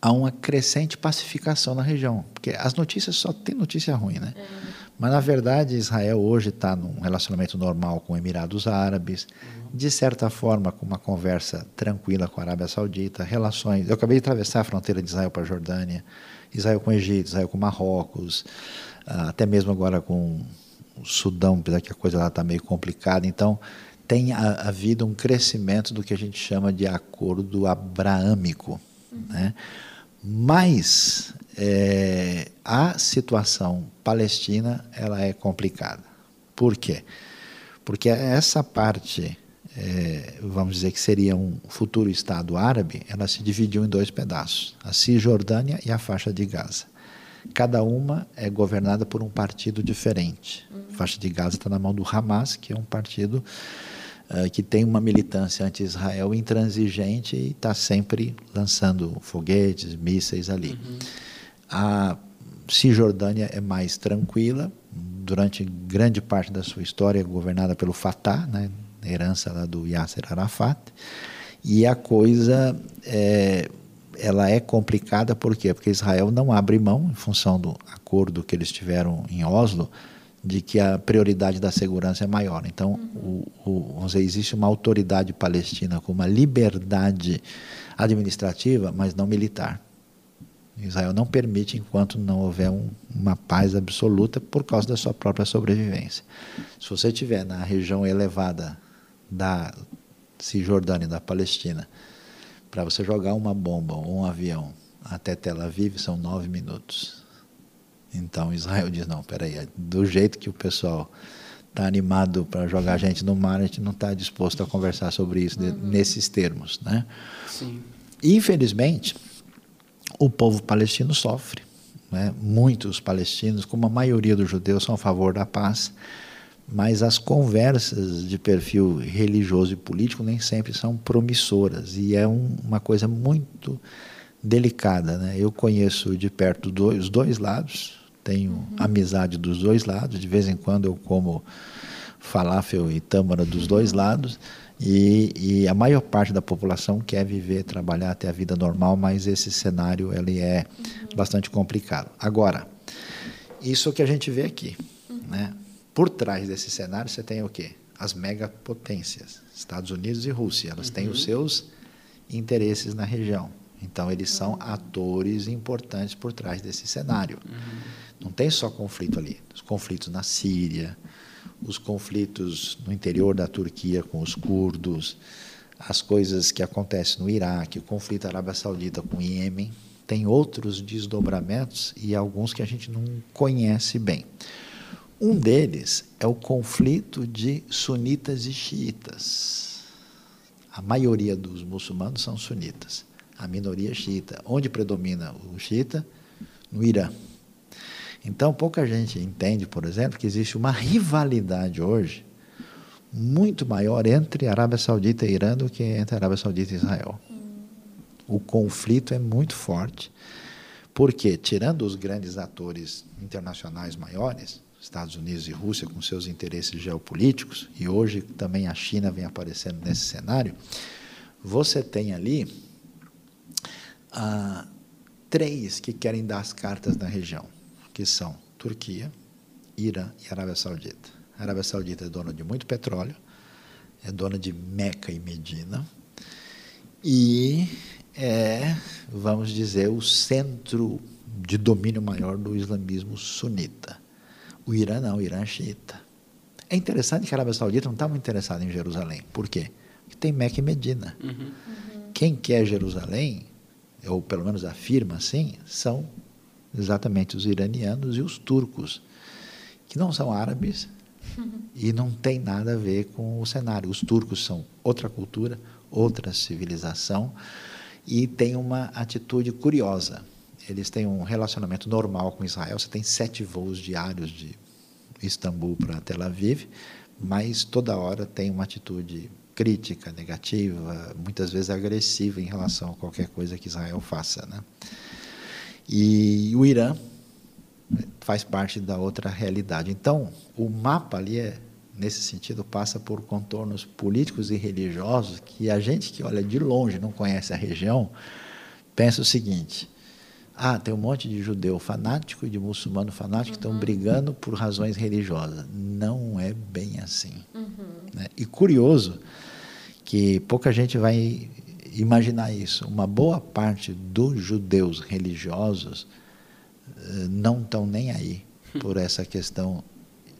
há uma crescente pacificação na região, porque as notícias só tem notícia ruim, né? É. Mas na verdade Israel hoje está num relacionamento normal com Emirados Árabes, de certa forma, com uma conversa tranquila com a Arábia Saudita, relações. Eu acabei de atravessar a fronteira de Israel para a Jordânia, Israel com o Egito, Israel com Marrocos, ah, até mesmo agora com o Sudão, apesar que a coisa lá está meio complicada. Então, tem havido um crescimento do que a gente chama de acordo abraâmico. Uhum. Né? Mas é, a situação palestina ela é complicada. Por quê? Porque essa parte é, vamos dizer que seria um futuro Estado árabe, ela se dividiu em dois pedaços, a Cisjordânia e a faixa de Gaza. Cada uma é governada por um partido diferente. A faixa de Gaza está na mão do Hamas, que é um partido que tem uma militância anti-Israel intransigente e está sempre lançando foguetes, mísseis ali. Uhum. A Cisjordânia é mais tranquila, durante grande parte da sua história governada pelo Fatah, né, herança lá do Yasser Arafat. E a coisa é, ela é complicada por quê? Porque Israel não abre mão, em função do acordo que eles tiveram em Oslo, de que a prioridade da segurança é maior. Então, uhum. o, o, dizer, existe uma autoridade palestina com uma liberdade administrativa, mas não militar. Israel não permite enquanto não houver um, uma paz absoluta por causa da sua própria sobrevivência. Se você estiver na região elevada da Cisjordânia, da Palestina, para você jogar uma bomba ou um avião até Tel Aviv são nove minutos. Então Israel diz: não, peraí, do jeito que o pessoal está animado para jogar a gente no mar, a gente não está disposto a conversar sobre isso uhum. nesses termos. Né? Sim. Infelizmente, o povo palestino sofre. Né? Muitos palestinos, como a maioria dos judeus, são a favor da paz, mas as conversas de perfil religioso e político nem sempre são promissoras e é um, uma coisa muito delicada. Né? Eu conheço de perto dois, os dois lados, tenho uhum. amizade dos dois lados, de vez em quando eu como falafel e tâmara dos dois lados. E, e, a maior parte da população quer viver, trabalhar, ter a vida normal, mas esse cenário ele é uhum. bastante complicado. Agora, isso que a gente vê aqui, uhum. né? Por trás desse cenário você tem o quê? As megapotências, Estados Unidos e Rússia. Elas uhum. têm os uhum. seus interesses na região. Então eles são atores importantes por trás desse cenário. Uhum. Não tem só conflito ali, os conflitos na Síria, os conflitos no interior da Turquia com os curdos, as coisas que acontecem no Iraque, o conflito Arábia Saudita com o Iêmen, tem outros desdobramentos e alguns que a gente não conhece bem. Um deles é o conflito de sunitas e xiitas. A maioria dos muçulmanos são sunitas, a minoria xiita. Onde predomina o xiita? No Irã. Então, pouca gente entende, por exemplo, que existe uma rivalidade hoje muito maior entre Arábia Saudita e Irã do que entre Arábia Saudita e Israel. O conflito é muito forte, porque, tirando os grandes atores internacionais maiores, Estados Unidos e Rússia com seus interesses geopolíticos, e hoje também a China vem aparecendo nesse cenário, você tem ali ah, três que querem dar as cartas na região que são Turquia, Irã e Arábia Saudita. A Arábia Saudita é dona de muito petróleo, é dona de Meca e Medina, e é, vamos dizer, o centro de domínio maior do islamismo sunita. O Irã não, o Irã é xiita. É interessante que a Arábia Saudita não está muito interessada em Jerusalém. Por quê? Porque tem Meca e Medina. Uhum. Uhum. Quem quer Jerusalém, ou pelo menos afirma assim, são exatamente os iranianos e os turcos, que não são árabes e não tem nada a ver com o cenário. Os turcos são outra cultura, outra civilização e têm uma atitude curiosa. Eles têm um relacionamento normal com Israel. Você tem sete voos diários de Istambul para Tel Aviv, mas toda hora tem uma atitude crítica, negativa, muitas vezes agressiva em relação a qualquer coisa que Israel faça, né? E o Irã faz parte da outra realidade. Então, o mapa ali, é, nesse sentido, passa por contornos políticos e religiosos que a gente que olha de longe, não conhece a região, pensa o seguinte: ah, tem um monte de judeu fanático e de muçulmano fanático que estão uhum. brigando por razões religiosas. Não é bem assim. Uhum. Né? E curioso que pouca gente vai imaginar isso. Uma boa parte dos judeus religiosos eh, não estão nem aí por essa questão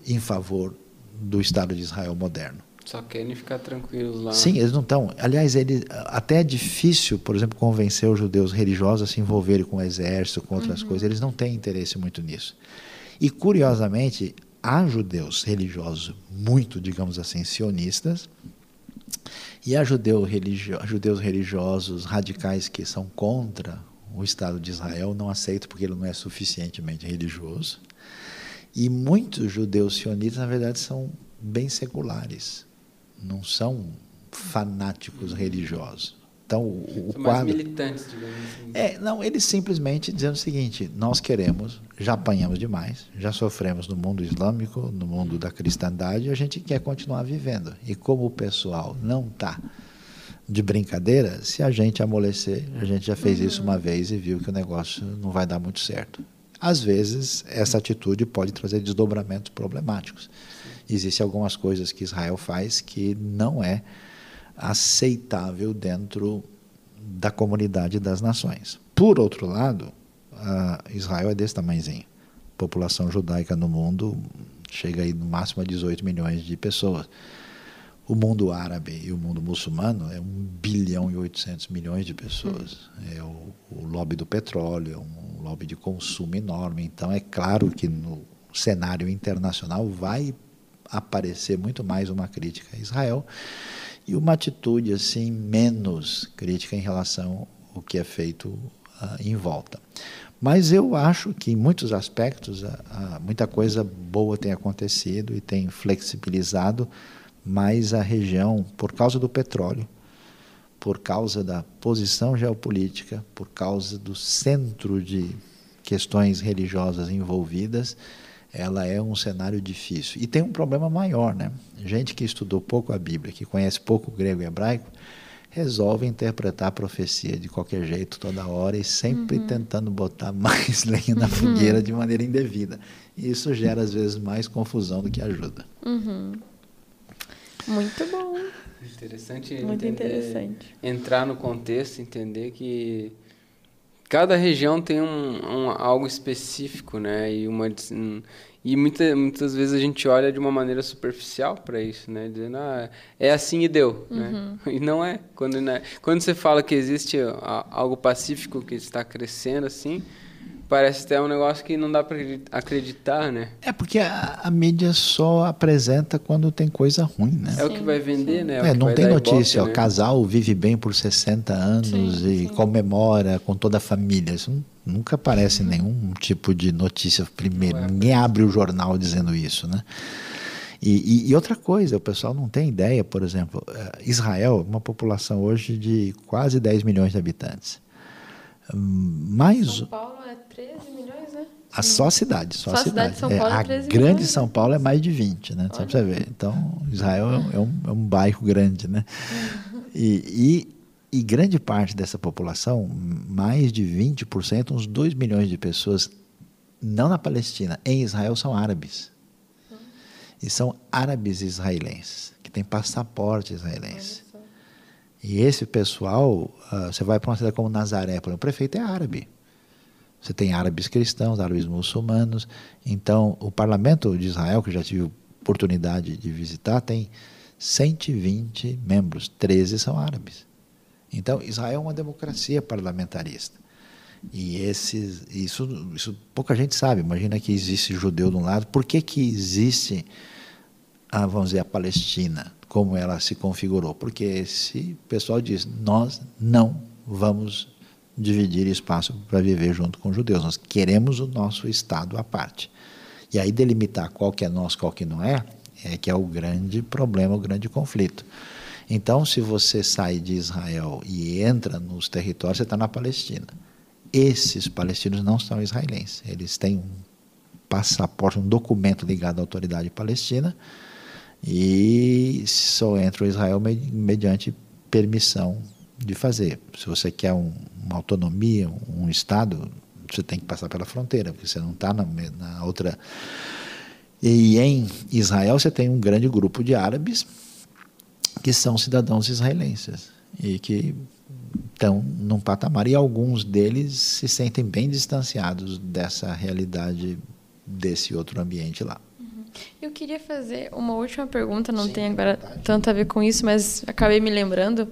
em favor do Estado de Israel moderno. Só querem ficar tranquilos lá. Sim, eles não estão. Aliás, ele, até é difícil, por exemplo, convencer os judeus religiosos a se envolverem com o exército, com outras uhum. coisas. Eles não têm interesse muito nisso. E, curiosamente, há judeus religiosos muito, digamos assim, sionistas, e há judeu religio, judeus religiosos radicais que são contra o Estado de Israel, não aceitam porque ele não é suficientemente religioso. E muitos judeus sionistas, na verdade, são bem seculares, não são fanáticos religiosos. Então, o, São quadro. Mais militantes, digamos assim. É, não, eles simplesmente dizendo o seguinte: nós queremos, já apanhamos demais, já sofremos no mundo islâmico, no mundo da cristandade, e a gente quer continuar vivendo. E como o pessoal não está de brincadeira, se a gente amolecer, a gente já fez isso uma vez e viu que o negócio não vai dar muito certo. às vezes essa atitude pode trazer desdobramentos problemáticos. Existem algumas coisas que Israel faz que não é aceitável dentro da comunidade das nações. Por outro lado, Israel é desse tamanhozinho. A população judaica no mundo chega aí no máximo a 18 milhões de pessoas. O mundo árabe e o mundo muçulmano é 1 bilhão e 800 milhões de pessoas. É o, o lobby do petróleo, é um lobby de consumo enorme. Então, é claro que no cenário internacional vai aparecer muito mais uma crítica a Israel e uma atitude assim menos crítica em relação ao que é feito uh, em volta. Mas eu acho que em muitos aspectos uh, uh, muita coisa boa tem acontecido e tem flexibilizado mais a região por causa do petróleo, por causa da posição geopolítica, por causa do centro de questões religiosas envolvidas ela é um cenário difícil. E tem um problema maior, né? Gente que estudou pouco a Bíblia, que conhece pouco grego e hebraico, resolve interpretar a profecia de qualquer jeito, toda hora, e sempre uhum. tentando botar mais lenha na uhum. fogueira de maneira indevida. E isso gera, às vezes, mais confusão do que ajuda. Uhum. Muito bom. Interessante. Muito entender, interessante. Entrar no contexto, entender que cada região tem um, um, algo específico, né? E uma e muita, muitas vezes a gente olha de uma maneira superficial para isso, né? Dizendo, ah, é assim e deu, né? uhum. né? E não é. Quando, né? Quando você fala que existe algo pacífico que está crescendo assim, parece até um negócio que não dá para acreditar, né? É porque a, a, mídia só apresenta quando tem coisa ruim, né? É sim, o que vai vender, sim. né? É, é não tem notícia, ibope, o né? casal vive bem por 60 anos sim, e comemora com toda a família. Isso nunca aparece uhum. nenhum tipo de notícia primeiro. É Ninguém abre o jornal dizendo isso, né? E, e, e, outra coisa, o pessoal não tem ideia, por exemplo, eh, Israel, uma população hoje de quase 10 milhões de habitantes. Mais, São Paulo é 13 milhões, né? A só a cidade, só, só a cidade. cidade de São Paulo é, é 13 grande milhões. São Paulo é mais de 20, né? Só para você ver. Então, Israel é um, é um bairro grande, né? E, e, e, grande parte dessa população, mais de 20%, uns 2 milhões de pessoas, não na Palestina, em Israel, são árabes. E são árabes israelenses, que têm passaporte israelense. E esse pessoal, uh, você vai para uma cidade como Nazaré, por exemplo, o prefeito é árabe. Você tem árabes cristãos, árabes muçulmanos. Então, o parlamento de Israel, que eu já tive oportunidade de visitar, tem 120 membros, 13 são árabes. Então, Israel é uma democracia parlamentarista. E esses, isso, isso pouca gente sabe. Imagina que existe judeu de um lado. Por que, que existe, a, vamos dizer, a Palestina? Como ela se configurou, porque esse pessoal diz: nós não vamos dividir espaço para viver junto com os judeus, nós queremos o nosso Estado à parte. E aí delimitar qual que é nosso, qual que não é, é que é o grande problema, o grande conflito. Então, se você sai de Israel e entra nos territórios, você está na Palestina. Esses palestinos não são israelenses, eles têm um passaporte, um documento ligado à autoridade palestina, e só entra o Israel mediante permissão de fazer. Se você quer um, uma autonomia, um, Estado, você tem que passar pela fronteira, porque você não está na, na outra. E em Israel você tem um grande grupo de árabes que são cidadãos israelenses e que estão num patamar e alguns deles se sentem bem distanciados dessa realidade desse outro ambiente lá. Eu queria fazer uma última pergunta, não Sim, tem agora tanto a ver com isso, mas acabei me lembrando.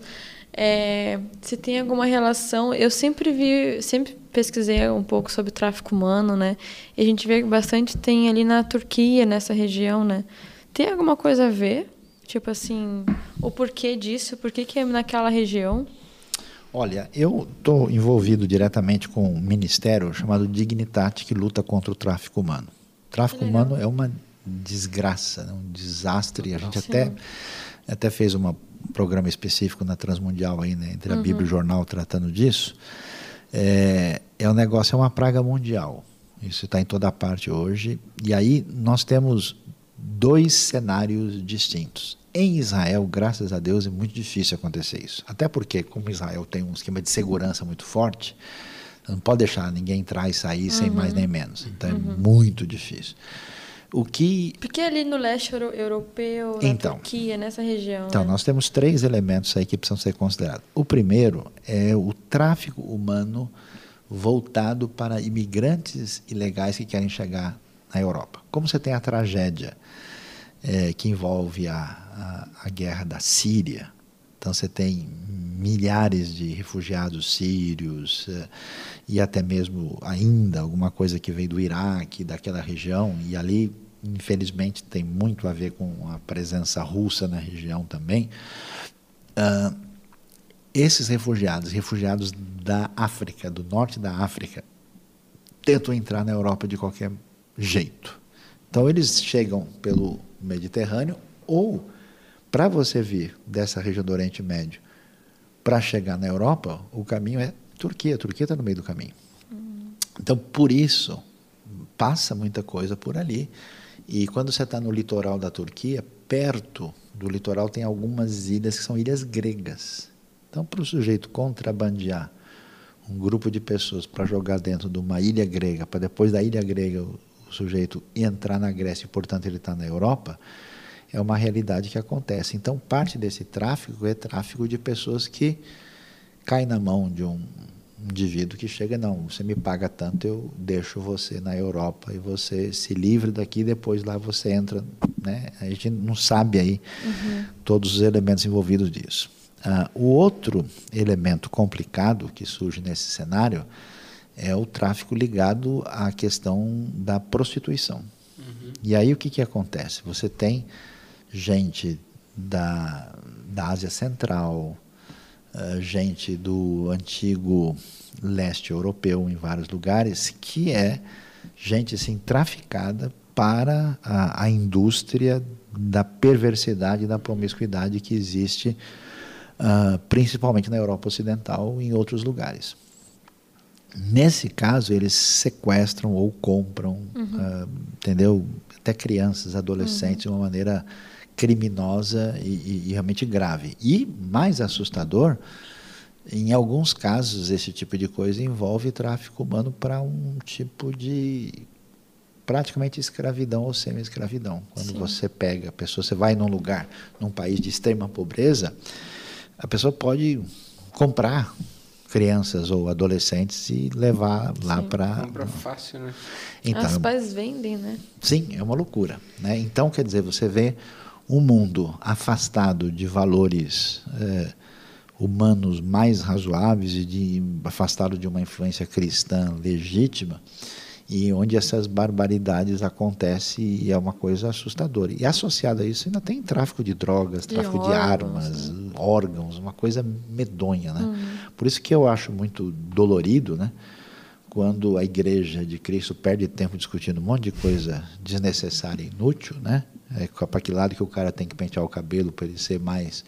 É, se tem alguma relação, eu sempre vi, sempre pesquisei um pouco sobre tráfico humano, né? E a gente vê que bastante tem ali na Turquia, nessa região, né? Tem alguma coisa a ver? Tipo assim, o porquê disso? Por que, que é naquela região? Olha, eu estou envolvido diretamente com um ministério chamado Dignitate, que luta contra o tráfico humano. Tráfico humano é uma desgraça, né? um desastre. A gente até, até fez uma, um programa específico na Transmundial aí, né? entre a uhum. Bíblia e o jornal tratando disso. É, é um negócio, é uma praga mundial. Isso está em toda parte hoje. E aí nós temos dois cenários distintos. Em Israel, graças a Deus, é muito difícil acontecer isso. Até porque, como Israel tem um esquema de segurança muito forte, Não pode deixar ninguém entrar e sair uhum. sem mais nem menos. Então é muito difícil. O que porque ali no leste euro europeu, na então, Turquia, nessa região. Então né? nós temos três elementos aí que precisam ser considerados. O primeiro é o tráfico humano voltado para imigrantes ilegais que querem chegar na Europa. Como você tem a tragédia é, que envolve a, a, a guerra da Síria, então você tem milhares de refugiados sírios eh, e até mesmo ainda alguma coisa que vem do Iraque, daquela região, e ali, infelizmente, tem muito a ver com a presença russa na região também. Uh, esses refugiados, refugiados da África, do norte da África, tentam entrar na Europa de qualquer jeito. Então, eles chegam pelo Mediterrâneo ou, para você vir dessa região do Oriente Médio para chegar na Europa, o caminho é Turquia. A Turquia está no meio do caminho. Então, por isso, passa muita coisa por ali. E quando você está no litoral da Turquia, perto do litoral tem algumas ilhas que são ilhas gregas. Então, para o sujeito contrabandear um grupo de pessoas para jogar dentro de uma ilha grega, para depois da ilha grega o, o sujeito entrar na Grécia e, portanto, ele está na Europa, é uma realidade que acontece. Então, parte desse tráfico é tráfico de pessoas que caem na mão de um indivíduo que chega, não, você me paga tanto, eu deixo você na Europa e você se livre daqui, depois lá você entra, né? A gente não sabe aí uhum. todos os elementos envolvidos disso. Uh, o outro elemento complicado que surge nesse cenário é o tráfico ligado à questão da prostituição. Uhum. E aí o que, que acontece? Você tem gente da, da Ásia Central, uh, gente do antigo leste europeu em vários lugares, que é gente assim traficada para a, a indústria da perversidade e da promiscuidade que existe uh, principalmente na Europa Ocidental e em outros lugares. Nesse caso, eles sequestram ou compram, uhum. uh, entendeu? Até crianças, adolescentes, uhum. de uma maneira criminosa e, e, e realmente grave. E, mais assustador, em alguns casos, esse tipo de coisa envolve tráfico humano para um tipo de praticamente escravidão ou semi-escravidão. Quando Sim. você pega a pessoa, você vai num lugar, num país de extrema pobreza, a pessoa pode comprar crianças ou adolescentes e levar lá para compra fácil né então, os pais vendem né sim é uma loucura né então quer dizer você vê um mundo afastado de valores é, humanos mais razoáveis e de, afastado de uma influência cristã legítima, e onde essas barbaridades acontecem e é uma coisa assustadora. E associado a isso ainda tem tráfico de drogas, de tráfico órgãos, de armas, né? órgãos, uma coisa medonha. Né? Uhum. Por isso que eu acho muito dolorido, né? quando a igreja de Cristo perde tempo discutindo um monte de coisa desnecessária e inútil, né? É, para que lado que o cara tem que pentear o cabelo para ele ser mais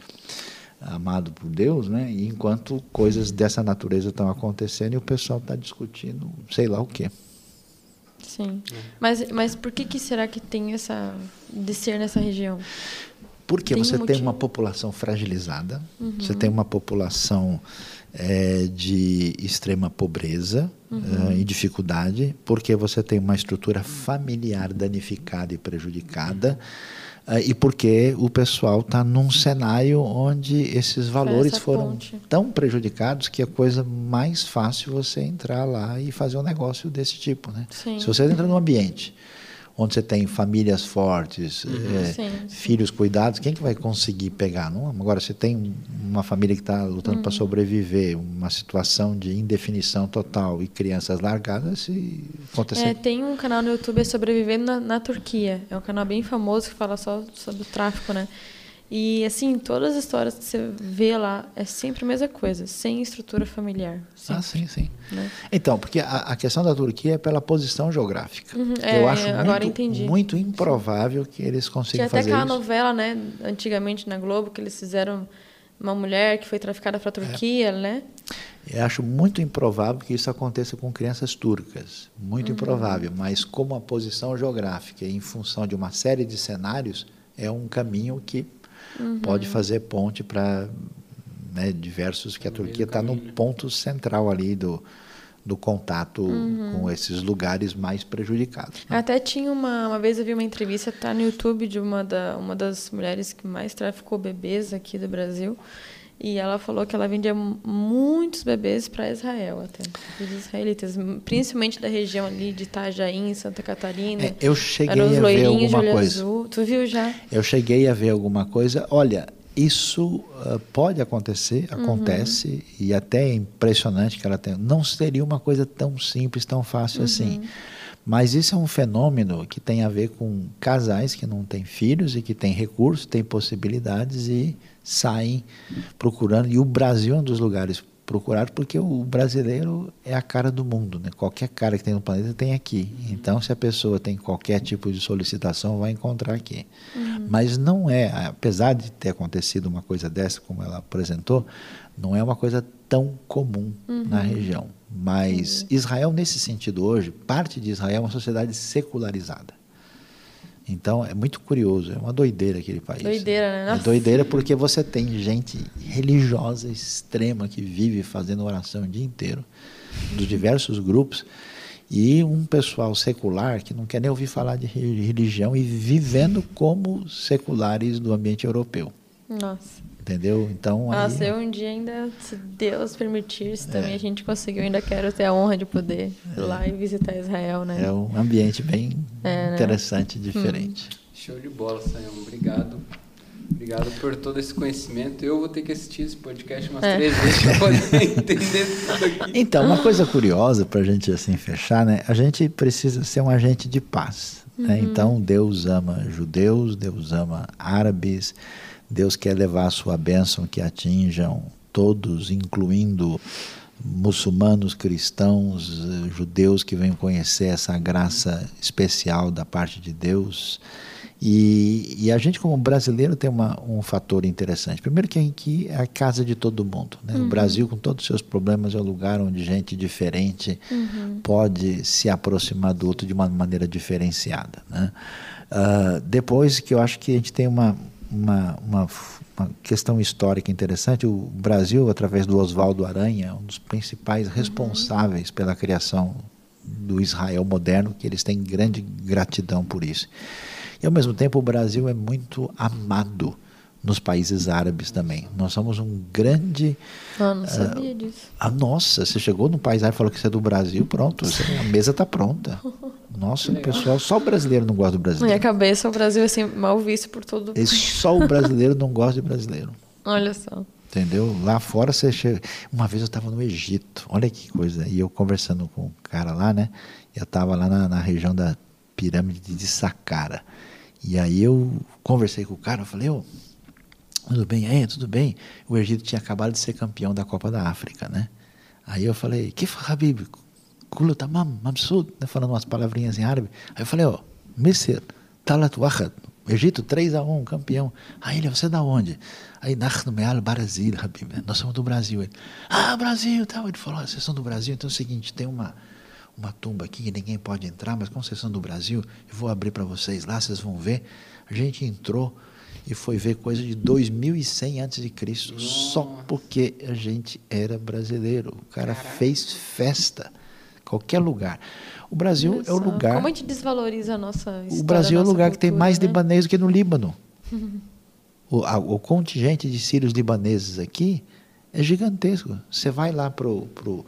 amado por Deus, né? E enquanto coisas dessa natureza estão acontecendo e o pessoal está discutindo sei lá o quê. Sim. Mas, mas por que, que será que tem essa de ser nessa região? Porque tem você um tem uma população fragilizada, uhum. você tem uma população é, de extrema pobreza uhum. e dificuldade, porque você tem uma estrutura familiar danificada e prejudicada. Uh, e porque o pessoal está num cenário onde esses valores foram ponte. tão prejudicados que é coisa mais fácil você entrar lá e fazer um negócio desse tipo. Né? Se você entra num ambiente onde você tem famílias fortes, uhum. é, sim, sim. filhos cuidados, quem que vai conseguir pegar? Não? Agora, você tem uma família que está lutando uhum. para sobreviver, uma situação de indefinição total e crianças largadas, se acontecer... É, tem um canal no YouTube Sobrevivendo na, na Turquia, é um canal bem famoso que fala só sobre o tráfico, né? E, assim, todas as histórias que você vê lá é sempre a mesma coisa, sem estrutura familiar. Sempre, ah, sim, sim. Né? Então, porque a, a, questão da Turquia é pela posição geográfica. Uhum, é, Eu acho muito, muito improvável que eles consigam fazer isso. Tinha até aquela novela, né, antigamente na Globo, que eles fizeram uma mulher que foi traficada para a Turquia, é. né? Eu acho muito improvável que isso aconteça com crianças turcas. Muito uhum. improvável. Mas como a posição geográfica, em função de uma série de cenários, é um caminho que uhum. pode fazer ponte para né, diversos, que a Turquia está no ponto central ali do, do contato uhum. com esses lugares mais prejudicados. Né? Até tinha uma, uma vez eu vi uma entrevista, tá no YouTube de uma, da, uma das mulheres que mais traficou bebês aqui do Brasil. E ela falou que ela vendia muitos bebês para Israel até, os israelitas, principalmente da região ali de Itajaí, Santa Catarina. É, eu cheguei a ver alguma coisa. Azul. Tu viu já? Eu cheguei a ver alguma coisa. Olha, isso uh, pode acontecer, uhum. acontece uhum. e até é impressionante que ela tenha. Não seria uma coisa tão simples, tão fácil assim. uhum. assim. Mas isso é um fenômeno que tem a ver com casais que não têm filhos e que têm recursos, têm possibilidades e saem procurando. E o Brasil é um dos lugares procurados porque o brasileiro é a cara do mundo. Né? Qualquer cara que tem no planeta tem aqui. Então, se a pessoa tem qualquer tipo de solicitação, vai encontrar aqui. Uhum. Mas não é, apesar de ter acontecido uma coisa dessa, como ela apresentou, não é uma coisa tão comum uhum. na região. Mas uhum. Israel, nesse sentido, hoje, parte de Israel é uma sociedade secularizada. Então é muito curioso, é uma doideira aquele país. Doideira, né? Nossa. É doideira porque você tem gente religiosa extrema que vive fazendo oração o dia inteiro, dos diversos grupos, e um pessoal secular que não quer nem ouvir falar de religião e vivendo como seculares do ambiente europeu. Nossa entendeu? Então Nossa, aí... eu um dia ainda, se Deus permitir, se também é. a gente conseguiu, ainda quero ter a honra de poder ir lá e visitar Israel, né? É um ambiente bem é, né? interessante, né? diferente. Hum. Show de bola, Sayão. Obrigado. Obrigado por todo esse conhecimento. Eu vou ter que assistir esse podcast umas é. três vezes para poder entender tudo aqui. Então, uma coisa curiosa para a gente assim fechar, né? A gente precisa ser um agente de paz. Né? Uhum. Então, Deus ama judeus, Deus ama árabes, Deus quer levar a sua bênção que atinjam todos, incluindo muçulmanos, cristãos, judeus que venham conhecer essa graça especial da parte de Deus. E, e a gente, como brasileiro, tem uma, um fator interessante. Primeiro, que aqui é a casa de todo mundo. Né? Uhum. O Brasil, com todos os seus problemas, é um lugar onde gente diferente uhum. pode se aproximar do outro de uma maneira diferenciada. Né? Uh, depois, que eu acho que a gente tem uma, uma, uma, uma, questão histórica interessante. O Brasil, através do Oswaldo Aranha, é um dos principais uhum. responsáveis pela criação do Israel moderno, que eles têm grande gratidão por isso. E ao mesmo tempo, o Brasil é muito amado nos países árabes também. Nós somos um grande. Ah, não sabia uh, disso. Ah, nossa, você chegou no país árabe e falou que você é do Brasil, pronto, a mesa está pronta. Nossa, o pessoal, só o brasileiro não gosta do brasileiro. Na minha cabeça, o Brasil é assim, mal visto por todo mundo. Só o brasileiro não gosta de brasileiro. Olha só. Entendeu? Lá fora você chega. Uma vez eu estava no Egito, olha que coisa. E eu conversando com o cara lá, né? Eu estava lá na, na, região da pirâmide de Saqqara. E aí eu conversei com o cara, eu falei, ô, tudo bem? É, tudo bem. O Egito tinha acabado de ser campeão da Copa da África, né? Aí eu falei, que Habib? Kula tamam, mamsud, né? falando umas palavrinhas em árabe. Aí eu falei, ó, oh, Misr, talat wahad, Egito 3 a 1 campeão. Aí ele, você é da onde? Aí, Nahnu Meal Brasil, Habib, nós somos do Brasil. Ele, ah, Brasil, tal. Ele falou, vocês são do Brasil, então é o seguinte, tem uma, uma tumba aqui que ninguém pode entrar, mas como vocês são do Brasil, eu vou abrir para vocês lá, vocês vão ver. A gente entrou e foi ver coisa de 2100 antes de Cristo, só porque a gente era brasileiro. O cara Caraca. fez festa qualquer lugar. O Brasil é o lugar. Como a gente desvaloriza a nossa história, O Brasil é o lugar cultura, que tem mais né? libanês do que no Líbano. o, a, o, contingente de sírios libaneses aqui é gigantesco. Você vai lá pro, pro,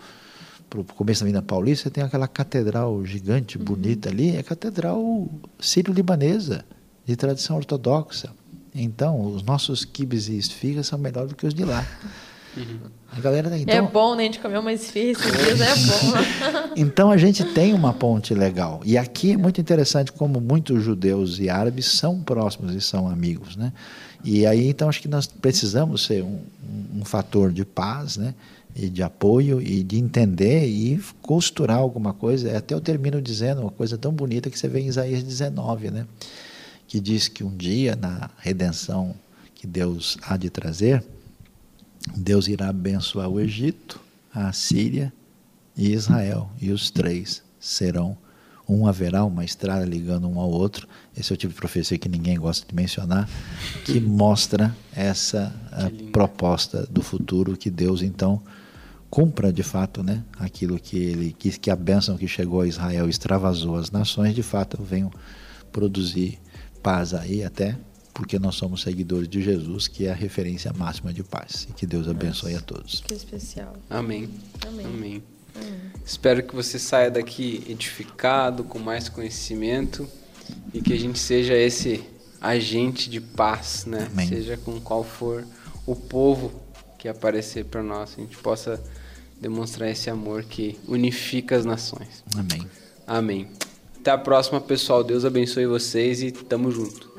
pro começo da Avenida Paulista, você tem aquela catedral gigante, uhum. bonita ali, é a catedral sírio-libanesa, de tradição ortodoxa. Então, os nossos quibes e esfigas são melhores do que os de lá. Uhum. A galera, então, é bom, né? A gente comer uma esfirra esses dias, é bom. então, a gente tem uma ponte legal. E aqui é muito interessante como muitos judeus e árabes são próximos e são amigos, né? E aí, então, acho que nós precisamos ser um, um fator de paz, né? E de apoio e de entender e costurar alguma coisa. Até eu termino dizendo uma coisa tão bonita que você vê em Isaías 19, né? que diz que um dia, na redenção que Deus há de trazer, Deus irá abençoar o Egito, a Síria e Israel, e os três serão um haverá uma estrada ligando um ao outro. Esse é o tipo de profecia que ninguém gosta de mencionar, que mostra essa proposta do futuro que Deus então cumpra de fato né, aquilo que ele quis, que a bênção que chegou a Israel extravasou as nações, de fato venham produzir paz aí até porque nós somos seguidores de Jesus, que é a referência máxima de paz. E que Deus abençoe Nossa, a todos. Que especial. Amém. Amém. Amém. Espero que você saia daqui edificado, com mais conhecimento e que a gente seja esse agente de paz, né? Amém. Seja com qual for o povo que aparecer para nós, a gente possa demonstrar esse amor que unifica as nações. Amém. Amém. Até a próxima, pessoal. Deus abençoe vocês e tamo junto.